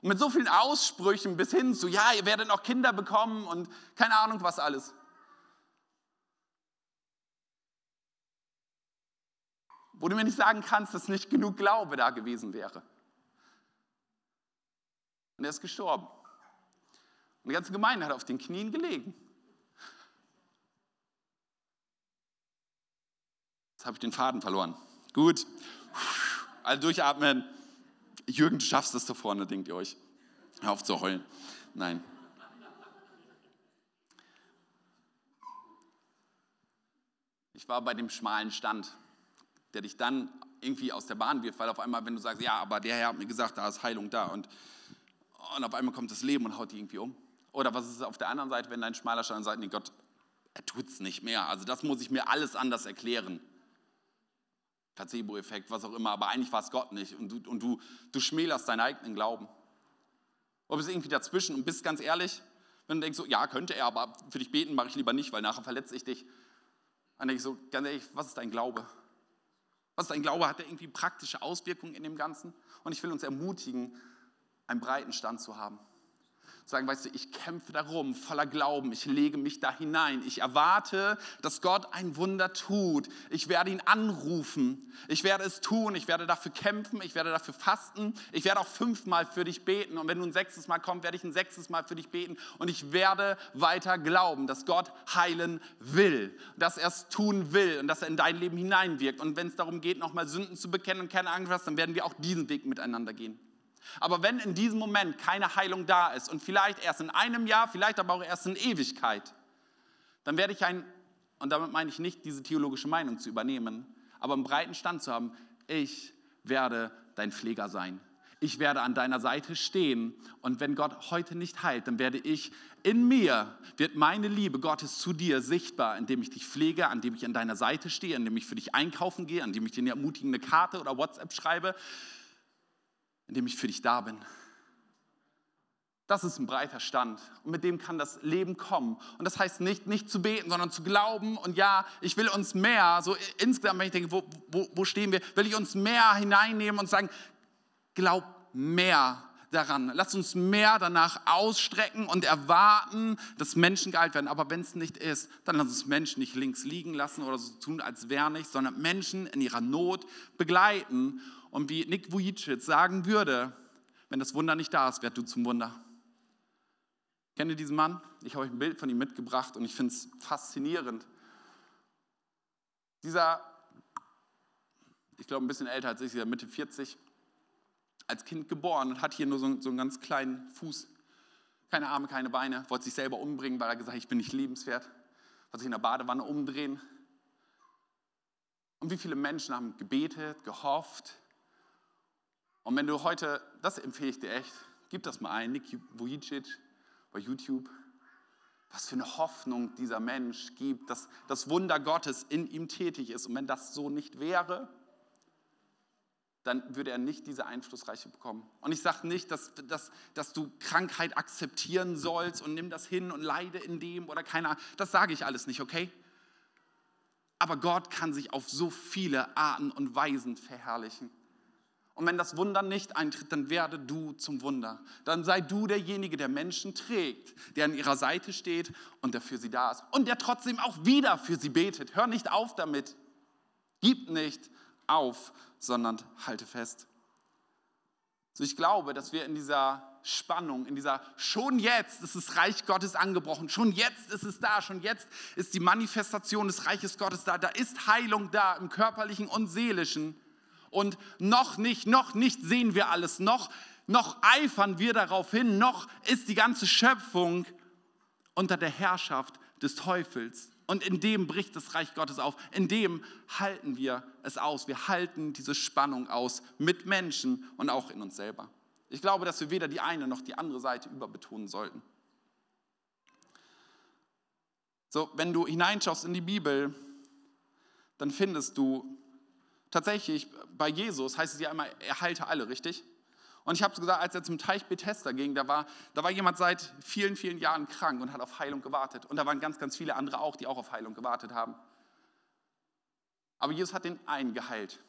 und mit so vielen Aussprüchen bis hin zu, ja, ihr werdet noch Kinder bekommen und keine Ahnung was alles. Wo du mir nicht sagen kannst, dass nicht genug Glaube da gewesen wäre. Und er ist gestorben. Und die ganze Gemeinde hat auf den Knien gelegen. Jetzt habe ich den Faden verloren. Gut. Alle durchatmen. Jürgen, du schaffst das da vorne, denkt ihr euch. Hör auf zu heulen. Nein. Ich war bei dem schmalen Stand, der dich dann irgendwie aus der Bahn wirft, weil auf einmal, wenn du sagst, ja, aber der Herr hat mir gesagt, da ist Heilung da und, und auf einmal kommt das Leben und haut dich irgendwie um. Oder was ist auf der anderen Seite, wenn dein schmaler Stand sagt, nee, Gott, er tut es nicht mehr. Also das muss ich mir alles anders erklären. Placebo-Effekt, was auch immer, aber eigentlich war es Gott nicht und du, und du, du schmälerst deinen eigenen Glauben. Oder bist irgendwie dazwischen und bist ganz ehrlich, wenn du denkst, so, ja, könnte er, aber für dich beten mache ich lieber nicht, weil nachher verletze ich dich. Dann denke ich so, ganz ehrlich, was ist dein Glaube? Was ist dein Glaube? Hat er irgendwie praktische Auswirkungen in dem Ganzen? Und ich will uns ermutigen, einen breiten Stand zu haben sagen, weißt du, ich kämpfe darum, voller Glauben, ich lege mich da hinein, ich erwarte, dass Gott ein Wunder tut, ich werde ihn anrufen, ich werde es tun, ich werde dafür kämpfen, ich werde dafür fasten, ich werde auch fünfmal für dich beten. Und wenn du ein sechstes Mal kommst, werde ich ein sechstes Mal für dich beten. Und ich werde weiter glauben, dass Gott heilen will, dass er es tun will und dass er in dein Leben hineinwirkt. Und wenn es darum geht, nochmal Sünden zu bekennen und keine Angst hast, dann werden wir auch diesen Weg miteinander gehen. Aber wenn in diesem Moment keine Heilung da ist und vielleicht erst in einem Jahr, vielleicht aber auch erst in Ewigkeit, dann werde ich ein, und damit meine ich nicht diese theologische Meinung zu übernehmen, aber einen breiten Stand zu haben, ich werde dein Pfleger sein. ich werde an deiner Seite stehen. Und wenn Gott heute nicht heilt, dann werde ich in mir, wird meine Liebe Gottes zu dir sichtbar, indem ich dich pflege, indem ich an deiner Seite stehe, indem ich für dich einkaufen gehe, indem ich dir eine ermutigende Karte oder WhatsApp schreibe, indem ich für dich da bin. Das ist ein breiter Stand und mit dem kann das Leben kommen. Und das heißt nicht, nicht zu beten, sondern zu glauben. Und ja, ich will uns mehr, so insgesamt, wenn ich denke, wo, wo, wo stehen wir, will ich uns mehr hineinnehmen und sagen, glaub mehr daran. Lass uns mehr danach ausstrecken und erwarten, dass Menschen geheilt werden. Aber wenn es nicht ist, dann lass uns Menschen nicht links liegen lassen oder so tun, als wäre nichts, sondern Menschen in ihrer Not begleiten. Und wie Nick Vujicic sagen würde, wenn das Wunder nicht da ist, werd du zum Wunder. Kennt ihr diesen Mann? Ich habe euch ein Bild von ihm mitgebracht und ich finde es faszinierend. Dieser, ich glaube ein bisschen älter als ich, dieser Mitte 40, als Kind geboren und hat hier nur so, so einen ganz kleinen Fuß. Keine Arme, keine Beine, wollte sich selber umbringen, weil er gesagt hat, ich bin nicht lebenswert. Wollte sich in der Badewanne umdrehen. Und wie viele Menschen haben gebetet, gehofft. Und wenn du heute, das empfehle ich dir echt, gib das mal ein, Nick Vujicic, bei YouTube, was für eine Hoffnung dieser Mensch gibt, dass das Wunder Gottes in ihm tätig ist. Und wenn das so nicht wäre, dann würde er nicht diese Einflussreiche bekommen. Und ich sage nicht, dass, dass, dass du Krankheit akzeptieren sollst und nimm das hin und leide in dem oder keiner. Das sage ich alles nicht, okay? Aber Gott kann sich auf so viele Arten und Weisen verherrlichen. Und wenn das Wunder nicht eintritt, dann werde du zum Wunder. Dann sei du derjenige, der Menschen trägt, der an ihrer Seite steht und der für sie da ist. Und der trotzdem auch wieder für sie betet. Hör nicht auf damit. Gib nicht auf, sondern halte fest. So, ich glaube, dass wir in dieser Spannung, in dieser schon jetzt ist das Reich Gottes angebrochen, schon jetzt ist es da, schon jetzt ist die Manifestation des Reiches Gottes da, da ist Heilung da im körperlichen und seelischen und noch nicht, noch nicht sehen wir alles, noch, noch eifern wir darauf hin, noch ist die ganze Schöpfung unter der Herrschaft des Teufels. Und in dem bricht das Reich Gottes auf. In dem halten wir es aus. Wir halten diese Spannung aus mit Menschen und auch in uns selber. Ich glaube, dass wir weder die eine noch die andere Seite überbetonen sollten. So, wenn du hineinschaust in die Bibel, dann findest du tatsächlich bei Jesus heißt es ja immer, er heilte alle, richtig? Und ich habe gesagt, als er zum Teich Bethesda ging, da war, da war jemand seit vielen, vielen Jahren krank und hat auf Heilung gewartet. Und da waren ganz, ganz viele andere auch, die auch auf Heilung gewartet haben. Aber Jesus hat den einen geheilt.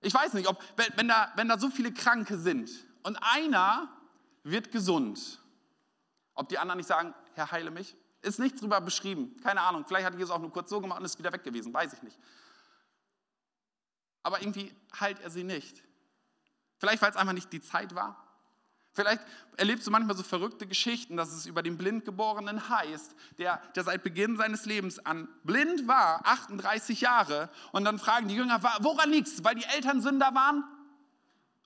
Ich weiß nicht, ob, wenn da, wenn da so viele Kranke sind und einer wird gesund, ob die anderen nicht sagen, Herr, heile mich? Ist nichts drüber beschrieben. Keine Ahnung. Vielleicht hat Jesus auch nur kurz so gemacht und ist wieder weg gewesen. Weiß ich nicht aber irgendwie heilt er sie nicht. Vielleicht, weil es einfach nicht die Zeit war. Vielleicht erlebst du manchmal so verrückte Geschichten, dass es über den Blindgeborenen heißt, der, der seit Beginn seines Lebens an blind war, 38 Jahre. Und dann fragen die Jünger, woran liegt es? Weil die Eltern Sünder waren?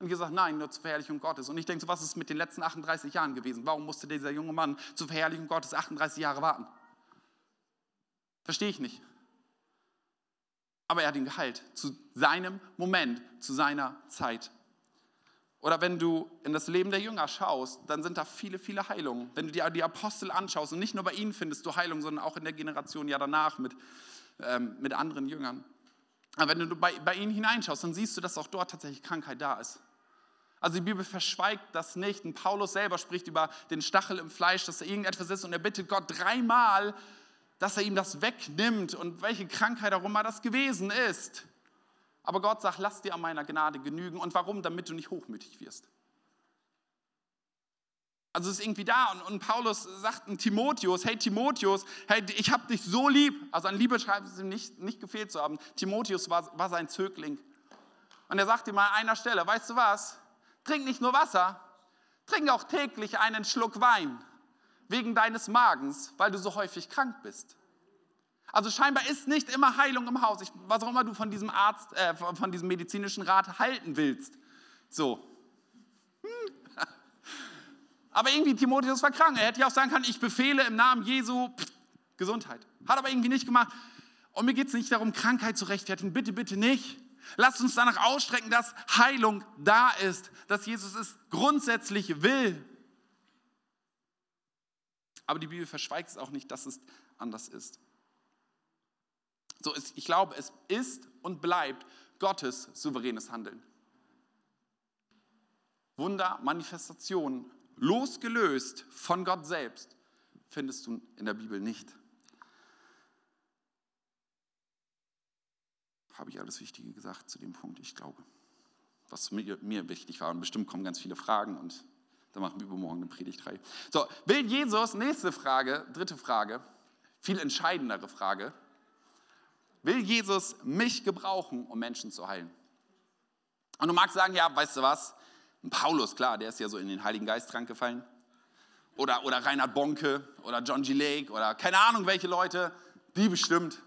Und Jesus sagt, nein, nur zur Verherrlichung Gottes. Und ich denke so, was ist mit den letzten 38 Jahren gewesen? Warum musste dieser junge Mann zur Verherrlichung Gottes 38 Jahre warten? Verstehe ich nicht aber er hat ihn geheilt zu seinem Moment, zu seiner Zeit. Oder wenn du in das Leben der Jünger schaust, dann sind da viele, viele Heilungen. Wenn du dir die Apostel anschaust und nicht nur bei ihnen findest du Heilung, sondern auch in der Generation ja danach mit, ähm, mit anderen Jüngern. Aber wenn du bei, bei ihnen hineinschaust, dann siehst du, dass auch dort tatsächlich Krankheit da ist. Also die Bibel verschweigt das nicht. Und Paulus selber spricht über den Stachel im Fleisch, dass da irgendetwas ist und er bittet Gott dreimal, dass er ihm das wegnimmt und welche Krankheit auch immer das gewesen ist. Aber Gott sagt, lass dir an meiner Gnade genügen. Und warum? Damit du nicht hochmütig wirst. Also es ist irgendwie da und, und Paulus sagt an Timotheus, hey Timotheus, hey, ich habe dich so lieb. Also an Liebe schreibt es ihm nicht, nicht gefehlt zu haben. Timotheus war, war sein Zögling. Und er sagt ihm an einer Stelle, weißt du was, trink nicht nur Wasser, trink auch täglich einen Schluck Wein wegen deines Magens, weil du so häufig krank bist. Also scheinbar ist nicht immer Heilung im Haus, ich, was auch immer du von diesem Arzt, äh, von diesem medizinischen Rat halten willst. So. Hm. Aber irgendwie Timotheus war krank. Er hätte ja auch sagen können, ich befehle im Namen Jesu pff, Gesundheit. Hat aber irgendwie nicht gemacht. Und mir geht es nicht darum, Krankheit zu rechtfertigen. Bitte, bitte nicht. Lasst uns danach ausstrecken, dass Heilung da ist, dass Jesus es grundsätzlich will. Aber die Bibel verschweigt es auch nicht, dass es anders ist. So, ich glaube, es ist und bleibt Gottes souveränes Handeln. Wunder, Manifestationen, losgelöst von Gott selbst, findest du in der Bibel nicht. Habe ich alles Wichtige gesagt zu dem Punkt, ich glaube. Was mir, mir wichtig war. Und bestimmt kommen ganz viele Fragen und dann machen wir übermorgen eine Predigtreihe. So, will Jesus, nächste Frage, dritte Frage, viel entscheidendere Frage. Will Jesus mich gebrauchen, um Menschen zu heilen? Und du magst sagen, ja, weißt du was? Paulus, klar, der ist ja so in den Heiligen Geist krank gefallen. Oder, oder Reinhard Bonke oder John G. Lake oder keine Ahnung welche Leute, die bestimmt.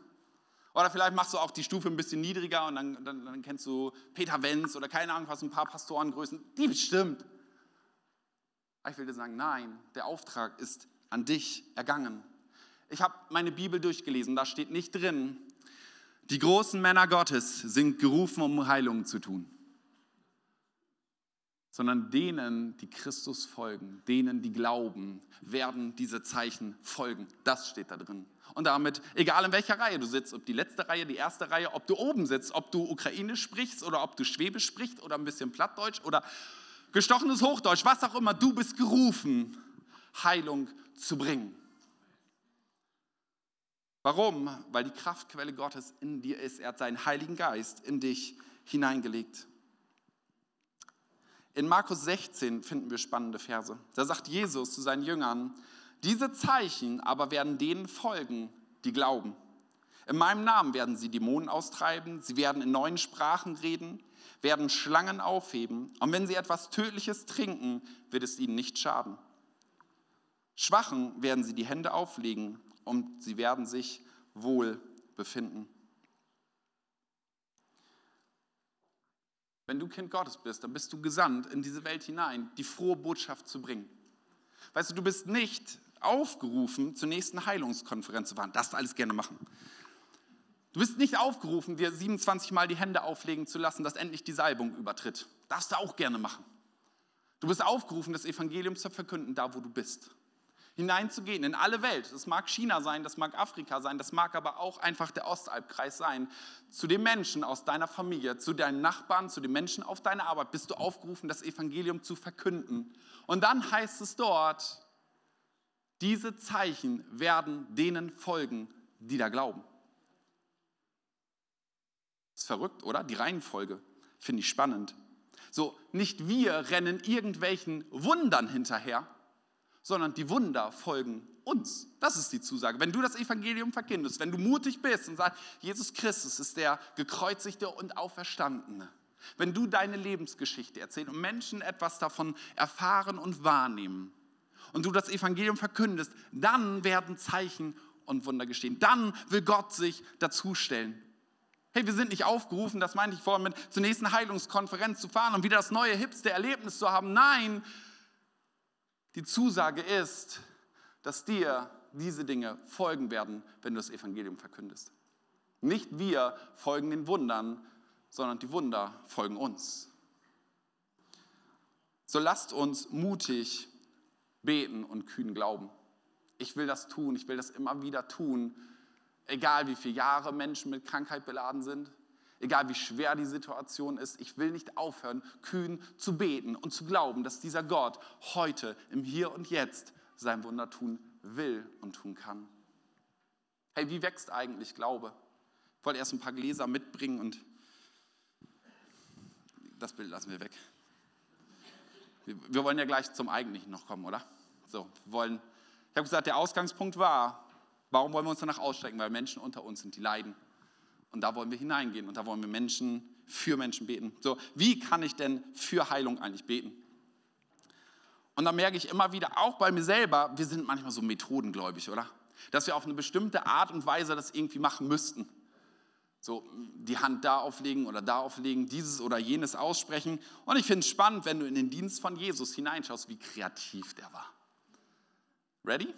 Oder vielleicht machst du auch die Stufe ein bisschen niedriger und dann, dann, dann kennst du Peter Wenz oder keine Ahnung was, ein paar Pastorengrößen, die bestimmt. Ich will dir sagen, nein, der Auftrag ist an dich ergangen. Ich habe meine Bibel durchgelesen, da steht nicht drin, die großen Männer Gottes sind gerufen, um Heilungen zu tun sondern denen, die Christus folgen, denen, die glauben, werden diese Zeichen folgen. Das steht da drin. Und damit, egal in welcher Reihe du sitzt, ob die letzte Reihe, die erste Reihe, ob du oben sitzt, ob du Ukrainisch sprichst oder ob du Schwäbisch sprichst oder ein bisschen Plattdeutsch oder gestochenes Hochdeutsch, was auch immer, du bist gerufen, Heilung zu bringen. Warum? Weil die Kraftquelle Gottes in dir ist. Er hat seinen Heiligen Geist in dich hineingelegt. In Markus 16 finden wir spannende Verse. Da sagt Jesus zu seinen Jüngern, diese Zeichen aber werden denen folgen, die glauben. In meinem Namen werden sie Dämonen austreiben, sie werden in neuen Sprachen reden, werden Schlangen aufheben und wenn sie etwas Tödliches trinken, wird es ihnen nicht schaden. Schwachen werden sie die Hände auflegen und sie werden sich wohl befinden. Wenn du Kind Gottes bist, dann bist du gesandt in diese Welt hinein, die frohe Botschaft zu bringen. Weißt du, du bist nicht aufgerufen, zur nächsten Heilungskonferenz zu fahren. Du alles gerne machen. Du bist nicht aufgerufen, dir 27 Mal die Hände auflegen zu lassen, dass endlich die Salbung übertritt. Darfst du auch gerne machen. Du bist aufgerufen, das Evangelium zu verkünden, da wo du bist hineinzugehen in alle Welt. Das mag China sein, das mag Afrika sein, das mag aber auch einfach der Ostalbkreis sein. Zu den Menschen aus deiner Familie, zu deinen Nachbarn, zu den Menschen auf deiner Arbeit bist du aufgerufen, das Evangelium zu verkünden. Und dann heißt es dort, diese Zeichen werden denen folgen, die da glauben. Ist verrückt, oder? Die Reihenfolge finde ich spannend. So, nicht wir rennen irgendwelchen Wundern hinterher, sondern die Wunder folgen uns. Das ist die Zusage. Wenn du das Evangelium verkündest, wenn du mutig bist und sagst, Jesus Christus ist der gekreuzigte und auferstandene, wenn du deine Lebensgeschichte erzählst und Menschen etwas davon erfahren und wahrnehmen und du das Evangelium verkündest, dann werden Zeichen und Wunder geschehen. Dann will Gott sich dazustellen. Hey, wir sind nicht aufgerufen, das meinte ich vorhin mit, zur nächsten Heilungskonferenz zu fahren und wieder das neue hipste Erlebnis zu haben. Nein, die Zusage ist, dass dir diese Dinge folgen werden, wenn du das Evangelium verkündest. Nicht wir folgen den Wundern, sondern die Wunder folgen uns. So lasst uns mutig beten und kühn glauben. Ich will das tun, ich will das immer wieder tun, egal wie viele Jahre Menschen mit Krankheit beladen sind, egal wie schwer die Situation ist, ich will nicht aufhören, kühn zu beten und zu glauben, dass dieser Gott heute im Hier und Jetzt sein Wunder tun will und tun kann. Hey, wie wächst eigentlich Glaube? Ich wollte erst ein paar Gläser mitbringen und das Bild lassen wir weg. Wir wollen ja gleich zum Eigentlichen noch kommen, oder? So, wir wollen, ich habe gesagt, der Ausgangspunkt war, warum wollen wir uns danach ausstrecken? Weil Menschen unter uns sind, die leiden. Und da wollen wir hineingehen und da wollen wir Menschen für Menschen beten. So, wie kann ich denn für Heilung eigentlich beten? Und da merke ich immer wieder, auch bei mir selber, wir sind manchmal so methodengläubig, oder? Dass wir auf eine bestimmte Art und Weise das irgendwie machen müssten. So, die Hand da auflegen oder da auflegen, dieses oder jenes aussprechen. Und ich finde es spannend, wenn du in den Dienst von Jesus hineinschaust, wie kreativ der war. Ready?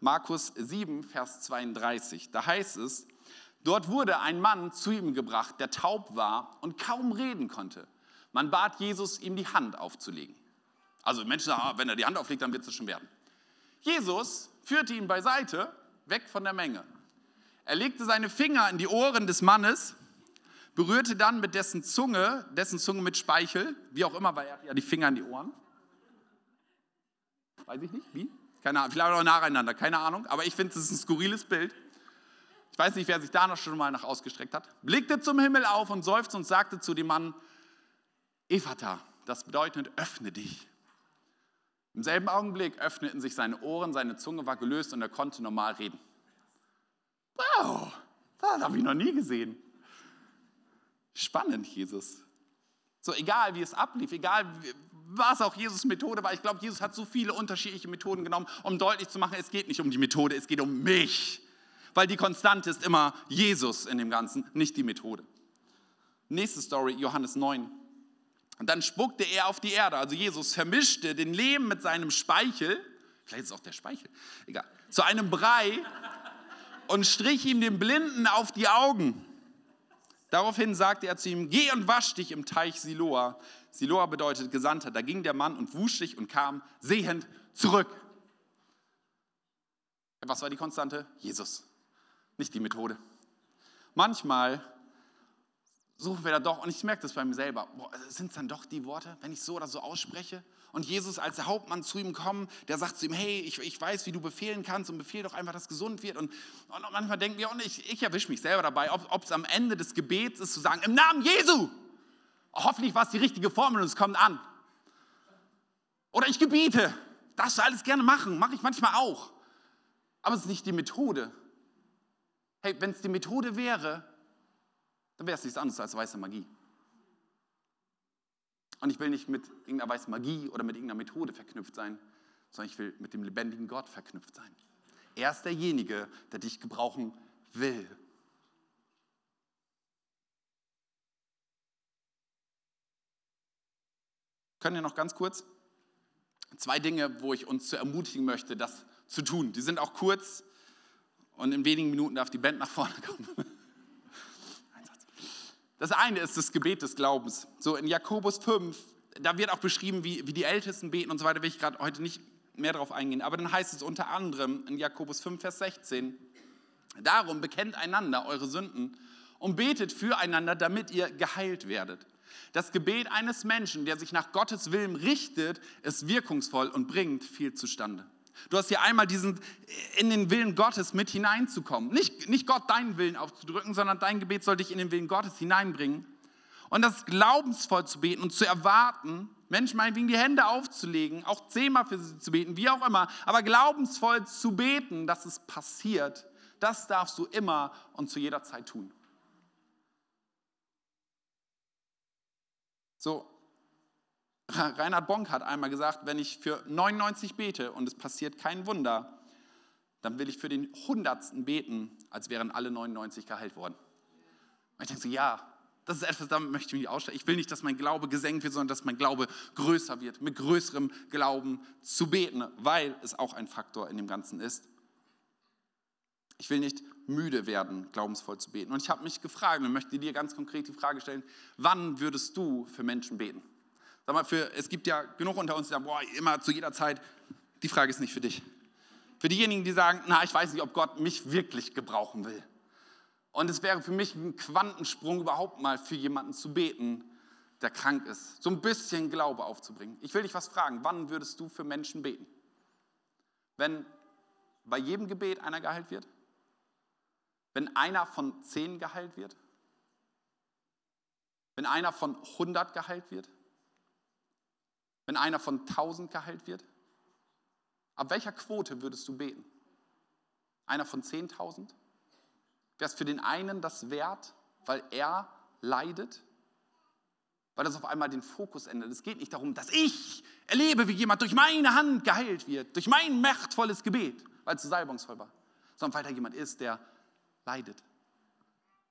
Markus 7, Vers 32. Da heißt es, Dort wurde ein Mann zu ihm gebracht, der taub war und kaum reden konnte. Man bat Jesus, ihm die Hand aufzulegen. Also Menschen sagen, ah, wenn er die Hand auflegt, dann wird es schon werden. Jesus führte ihn beiseite, weg von der Menge. Er legte seine Finger in die Ohren des Mannes, berührte dann mit dessen Zunge, dessen Zunge mit Speichel, wie auch immer, weil er ja die Finger in die Ohren. Weiß ich nicht, wie? Keine Ahnung, vielleicht auch nacheinander, keine Ahnung, aber ich finde, es ist ein skurriles Bild. Ich weiß nicht, wer sich da noch schon mal nach ausgestreckt hat. Blickte zum Himmel auf und seufzte und sagte zu dem Mann, Ephata, das bedeutet, öffne dich. Im selben Augenblick öffneten sich seine Ohren, seine Zunge war gelöst und er konnte normal reden. Wow, das habe ich noch nie gesehen. Spannend, Jesus. So, egal wie es ablief, egal was auch Jesus Methode war, ich glaube, Jesus hat so viele unterschiedliche Methoden genommen, um deutlich zu machen, es geht nicht um die Methode, es geht um mich. Weil die Konstante ist immer Jesus in dem Ganzen, nicht die Methode. Nächste Story, Johannes 9. Und dann spuckte er auf die Erde. Also Jesus vermischte den Lehm mit seinem Speichel, vielleicht ist es auch der Speichel, egal, zu einem Brei und strich ihm den Blinden auf die Augen. Daraufhin sagte er zu ihm, geh und wasch dich im Teich Siloa. Siloa bedeutet Gesandter. Da ging der Mann und wusch sich und kam sehend zurück. Was war die Konstante? Jesus, nicht die Methode. Manchmal suchen wir da doch, und ich merke das bei mir selber, sind es dann doch die Worte, wenn ich so oder so ausspreche? Und Jesus als der Hauptmann zu ihm kommt, der sagt zu ihm, hey, ich, ich weiß, wie du befehlen kannst und befehl doch einfach, dass gesund wird. Und, und manchmal denken wir, und ich, ich erwische mich selber dabei, ob es am Ende des Gebets ist, zu sagen, im Namen Jesu. Hoffentlich war es die richtige Formel und es kommt an. Oder ich gebiete, darfst du alles gerne machen, mache ich manchmal auch. Aber es ist nicht die Methode. Hey, wenn es die Methode wäre, dann wäre es nichts anderes als weiße Magie. Und ich will nicht mit irgendeiner weißen Magie oder mit irgendeiner Methode verknüpft sein, sondern ich will mit dem lebendigen Gott verknüpft sein. Er ist derjenige, der dich gebrauchen will. Können wir noch ganz kurz? Zwei Dinge, wo ich uns zu ermutigen möchte, das zu tun. Die sind auch kurz und in wenigen Minuten darf die Band nach vorne kommen. Das eine ist das Gebet des Glaubens. So in Jakobus 5, da wird auch beschrieben, wie, wie die Ältesten beten und so weiter, will ich gerade heute nicht mehr darauf eingehen. Aber dann heißt es unter anderem in Jakobus 5, Vers 16, darum bekennt einander eure Sünden und betet füreinander, damit ihr geheilt werdet. Das Gebet eines Menschen, der sich nach Gottes Willen richtet, ist wirkungsvoll und bringt viel zustande. Du hast hier einmal diesen, in den Willen Gottes mit hineinzukommen. Nicht, nicht Gott deinen Willen aufzudrücken, sondern dein Gebet soll dich in den Willen Gottes hineinbringen. Und das glaubensvoll zu beten und zu erwarten, Menschen meinetwegen die Hände aufzulegen, auch zehnmal für sie zu beten, wie auch immer, aber glaubensvoll zu beten, dass es passiert, das darfst du immer und zu jeder Zeit tun. So, Reinhard Bonk hat einmal gesagt, wenn ich für 99 bete und es passiert kein Wunder, dann will ich für den Hundertsten beten, als wären alle 99 geheilt worden. Und ich denke so, ja, das ist etwas, damit möchte ich mich ausstellen. Ich will nicht, dass mein Glaube gesenkt wird, sondern dass mein Glaube größer wird, mit größerem Glauben zu beten, weil es auch ein Faktor in dem Ganzen ist. Ich will nicht müde werden, glaubensvoll zu beten. Und ich habe mich gefragt und möchte dir ganz konkret die Frage stellen, wann würdest du für Menschen beten? Sag mal, für, es gibt ja genug unter uns, die sagen, boah, immer zu jeder Zeit. Die Frage ist nicht für dich. Für diejenigen, die sagen, na, ich weiß nicht, ob Gott mich wirklich gebrauchen will. Und es wäre für mich ein Quantensprung, überhaupt mal für jemanden zu beten, der krank ist. So ein bisschen Glaube aufzubringen. Ich will dich was fragen. Wann würdest du für Menschen beten? Wenn bei jedem Gebet einer geheilt wird? Wenn einer von zehn geheilt wird? Wenn einer von 100 geheilt wird? wenn einer von 1000 geheilt wird? Ab welcher Quote würdest du beten? Einer von 10.000? Wäre es für den einen das wert, weil er leidet? Weil das auf einmal den Fokus ändert. Es geht nicht darum, dass ich erlebe, wie jemand durch meine Hand geheilt wird, durch mein machtvolles Gebet, weil es so salbungsvoll war, sondern weil da jemand ist, der leidet.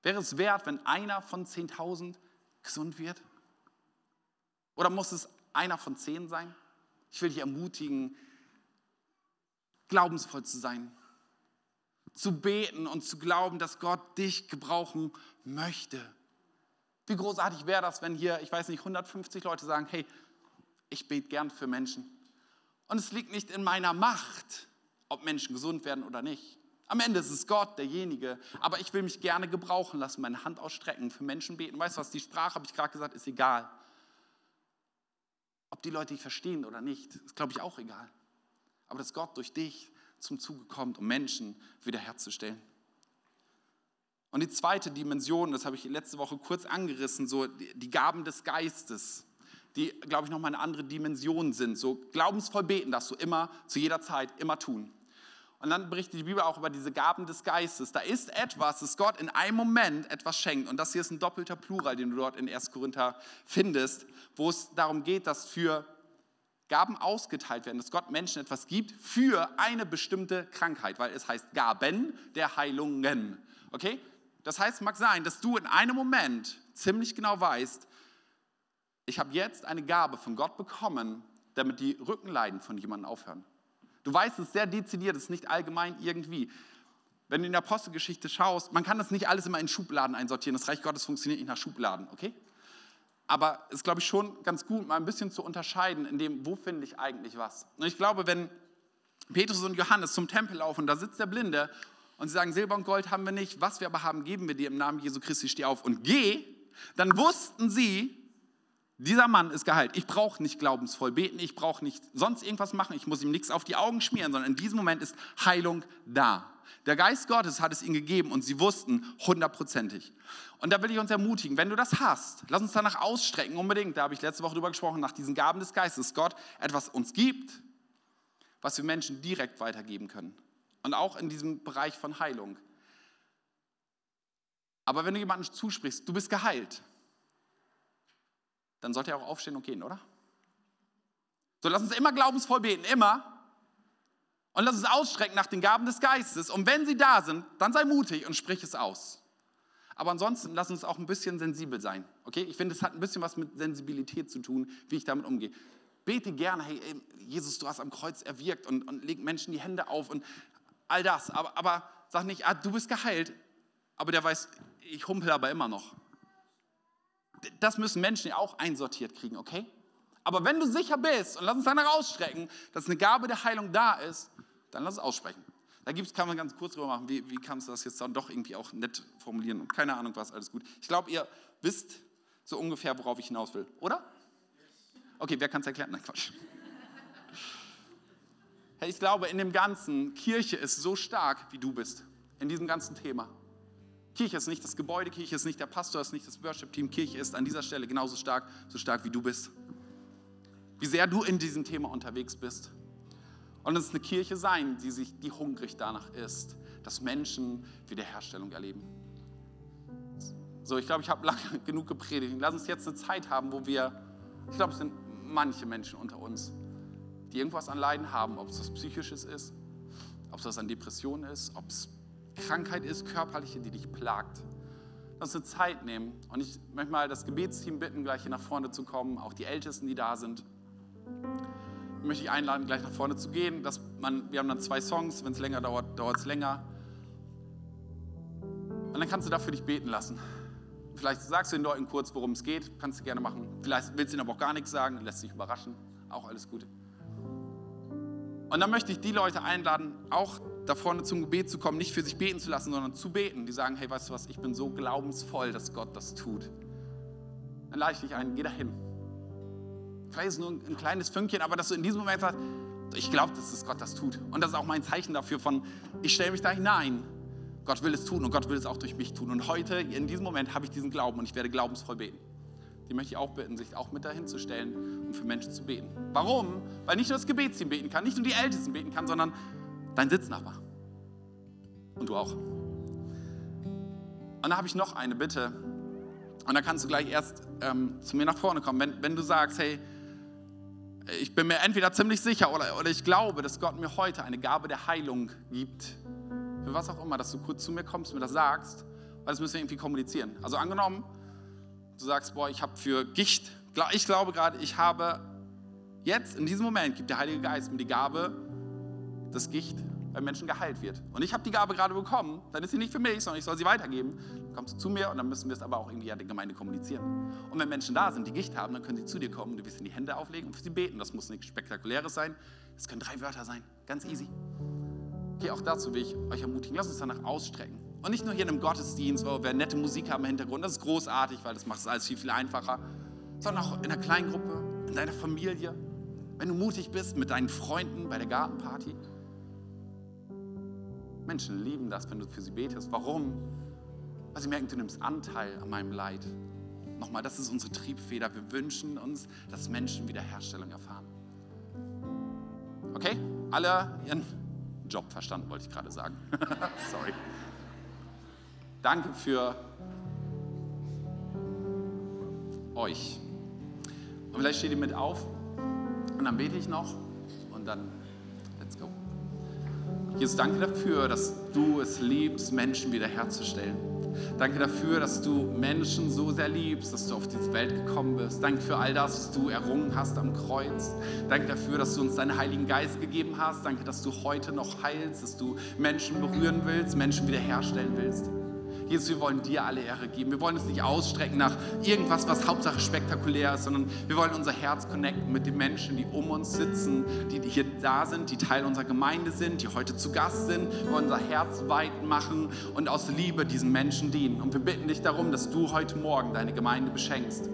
Wäre es wert, wenn einer von 10.000 gesund wird? Oder muss es einer von zehn sein. Ich will dich ermutigen, glaubensvoll zu sein, zu beten und zu glauben, dass Gott dich gebrauchen möchte. Wie großartig wäre das, wenn hier, ich weiß nicht, 150 Leute sagen, hey, ich bete gern für Menschen. Und es liegt nicht in meiner Macht, ob Menschen gesund werden oder nicht. Am Ende ist es Gott, derjenige. Aber ich will mich gerne gebrauchen lassen, meine Hand ausstrecken, für Menschen beten. Weißt du was, die Sprache, habe ich gerade gesagt, ist egal. Ob die Leute dich verstehen oder nicht, ist, glaube ich, auch egal. Aber dass Gott durch dich zum Zuge kommt, um Menschen wiederherzustellen. Und die zweite Dimension, das habe ich letzte Woche kurz angerissen, so die Gaben des Geistes, die, glaube ich, nochmal eine andere Dimension sind. So glaubensvoll beten darfst du immer, zu jeder Zeit, immer tun. Und dann berichtet die Bibel auch über diese Gaben des Geistes. Da ist etwas, das Gott in einem Moment etwas schenkt. Und das hier ist ein doppelter Plural, den du dort in 1. Korinther findest, wo es darum geht, dass für Gaben ausgeteilt werden, dass Gott Menschen etwas gibt für eine bestimmte Krankheit, weil es heißt Gaben der Heilungen. Okay? Das heißt, mag sein, dass du in einem Moment ziemlich genau weißt, ich habe jetzt eine Gabe von Gott bekommen, damit die Rückenleiden von jemandem aufhören. Du weißt es sehr dezidiert, es ist nicht allgemein irgendwie. Wenn du in der Apostelgeschichte schaust, man kann das nicht alles immer in Schubladen einsortieren. Das Reich Gottes funktioniert nicht nach Schubladen, okay? Aber es ist, glaube ich, schon ganz gut, mal ein bisschen zu unterscheiden, in dem, wo finde ich eigentlich was. Und ich glaube, wenn Petrus und Johannes zum Tempel laufen, da sitzt der Blinde und sie sagen, Silber und Gold haben wir nicht, was wir aber haben, geben wir dir im Namen Jesu Christi, steh auf und geh, dann wussten sie, dieser Mann ist geheilt. Ich brauche nicht glaubensvoll beten, ich brauche nicht sonst irgendwas machen, ich muss ihm nichts auf die Augen schmieren, sondern in diesem Moment ist Heilung da. Der Geist Gottes hat es ihnen gegeben und sie wussten hundertprozentig. Und da will ich uns ermutigen, wenn du das hast, lass uns danach ausstrecken, unbedingt. Da habe ich letzte Woche drüber gesprochen, nach diesen Gaben des Geistes. Gott etwas uns gibt, was wir Menschen direkt weitergeben können. Und auch in diesem Bereich von Heilung. Aber wenn du jemandem zusprichst, du bist geheilt, dann sollte er auch aufstehen und gehen, oder? So, lass uns immer glaubensvoll beten, immer. Und lass es ausstrecken nach den Gaben des Geistes. Und wenn sie da sind, dann sei mutig und sprich es aus. Aber ansonsten lass uns auch ein bisschen sensibel sein. Okay? Ich finde, es hat ein bisschen was mit Sensibilität zu tun, wie ich damit umgehe. Bete gerne, hey, Jesus, du hast am Kreuz erwirkt und, und leg Menschen die Hände auf und all das. Aber, aber sag nicht, ah, du bist geheilt, aber der weiß, ich humpel aber immer noch. Das müssen Menschen ja auch einsortiert kriegen, okay? Aber wenn du sicher bist, und lass uns danach ausstrecken, dass eine Gabe der Heilung da ist, dann lass es aussprechen. Da gibt's, kann man ganz kurz drüber machen, wie, wie kannst du das jetzt dann doch irgendwie auch nett formulieren und keine Ahnung was, alles gut. Ich glaube, ihr wisst so ungefähr, worauf ich hinaus will, oder? Okay, wer kann es erklären? Nein, Quatsch. Hey, ich glaube, in dem Ganzen, Kirche ist so stark, wie du bist, in diesem ganzen Thema. Kirche ist nicht das Gebäude, Kirche ist nicht der Pastor, ist nicht das Worship-Team, Kirche ist an dieser Stelle genauso stark, so stark wie du bist wie sehr du in diesem Thema unterwegs bist. Und es ist eine Kirche sein, die, sich, die hungrig danach ist, dass Menschen Wiederherstellung erleben. So, ich glaube, ich habe lange genug gepredigt. Lass uns jetzt eine Zeit haben, wo wir, ich glaube, es sind manche Menschen unter uns, die irgendwas an Leiden haben, ob es was Psychisches ist, ob es was an Depressionen ist, ob es Krankheit ist, körperliche, die dich plagt. Lass eine Zeit nehmen. Und ich möchte mal das Gebetsteam bitten, gleich hier nach vorne zu kommen, auch die Ältesten, die da sind möchte ich einladen, gleich nach vorne zu gehen. Dass man, wir haben dann zwei Songs, wenn es länger dauert, dauert es länger. Und dann kannst du dafür dich beten lassen. Vielleicht sagst du den Leuten kurz, worum es geht, kannst du gerne machen. Vielleicht willst du ihnen aber auch gar nichts sagen, lässt sich überraschen. Auch alles gut. Und dann möchte ich die Leute einladen, auch da vorne zum Gebet zu kommen, nicht für sich beten zu lassen, sondern zu beten. Die sagen, hey, weißt du was, ich bin so glaubensvoll, dass Gott das tut. Dann lade ich dich ein, geh da hin. Vielleicht ist es nur ein kleines Fünkchen, aber dass du in diesem Moment sagst, ich glaube, dass es Gott das tut. Und das ist auch mein Zeichen dafür von, ich stelle mich da hinein. Gott will es tun und Gott will es auch durch mich tun. Und heute, in diesem Moment, habe ich diesen Glauben und ich werde glaubensvoll beten. Die möchte ich auch bitten, sich auch mit dahin zu stellen und für Menschen zu beten. Warum? Weil nicht nur das Gebetsteam beten kann, nicht nur die Ältesten beten kann, sondern dein Sitznachbar. Und du auch. Und da habe ich noch eine Bitte. Und da kannst du gleich erst ähm, zu mir nach vorne kommen. Wenn, wenn du sagst, hey, ich bin mir entweder ziemlich sicher oder, oder ich glaube, dass Gott mir heute eine Gabe der Heilung gibt. Für was auch immer, dass du kurz zu mir kommst, mir das sagst, weil das müssen wir irgendwie kommunizieren. Also angenommen, du sagst, boah, ich habe für Gicht, ich glaube gerade, ich habe jetzt, in diesem Moment, gibt der Heilige Geist mir die Gabe, das Gicht weil Menschen geheilt wird. Und ich habe die Gabe gerade bekommen, dann ist sie nicht für mich, sondern ich soll sie weitergeben. Dann kommst du zu mir und dann müssen wir es aber auch irgendwie an der Gemeinde kommunizieren. Und wenn Menschen da sind, die Gicht haben, dann können sie zu dir kommen, du wirst ihnen die Hände auflegen und für sie beten. Das muss nichts Spektakuläres sein. Es können drei Wörter sein, ganz easy. Okay, auch dazu will ich euch ermutigen. Lass uns danach ausstrecken. Und nicht nur hier in einem Gottesdienst, wo wir nette Musik haben im Hintergrund, das ist großartig, weil das macht es alles viel, viel einfacher, sondern auch in einer kleinen Gruppe, in deiner Familie, wenn du mutig bist mit deinen Freunden bei der Gartenparty. Menschen lieben das, wenn du für sie betest. Warum? Weil sie merken, du nimmst Anteil an meinem Leid. Nochmal, das ist unsere Triebfeder. Wir wünschen uns, dass Menschen Wiederherstellung erfahren. Okay? Alle ihren Job verstanden, wollte ich gerade sagen. Sorry. Danke für euch. Und vielleicht steht ihr mit auf und dann bete ich noch und dann let's go. Jesus, danke dafür, dass du es liebst, Menschen wiederherzustellen. Danke dafür, dass du Menschen so sehr liebst, dass du auf diese Welt gekommen bist. Danke für all das, was du errungen hast am Kreuz. Danke dafür, dass du uns deinen Heiligen Geist gegeben hast. Danke, dass du heute noch heilst, dass du Menschen berühren willst, Menschen wiederherstellen willst. Jesus, wir wollen dir alle Ehre geben. Wir wollen es nicht ausstrecken nach irgendwas, was Hauptsache spektakulär ist, sondern wir wollen unser Herz connecten mit den Menschen, die um uns sitzen, die hier da sind, die Teil unserer Gemeinde sind, die heute zu Gast sind. Wir wollen unser Herz weit machen und aus Liebe diesen Menschen dienen. Und wir bitten dich darum, dass du heute Morgen deine Gemeinde beschenkst.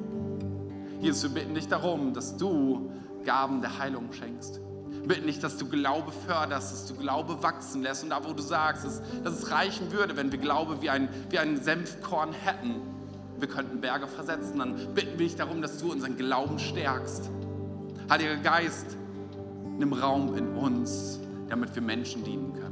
Jesus, wir bitten dich darum, dass du Gaben der Heilung schenkst bitten dich, dass du Glaube förderst, dass du Glaube wachsen lässt. Und da, wo du sagst, dass, dass es reichen würde, wenn wir Glaube wie ein, wie ein Senfkorn hätten, wir könnten Berge versetzen, dann bitten wir dich darum, dass du unseren Glauben stärkst. Heiliger Geist, nimm Raum in uns, damit wir Menschen dienen können.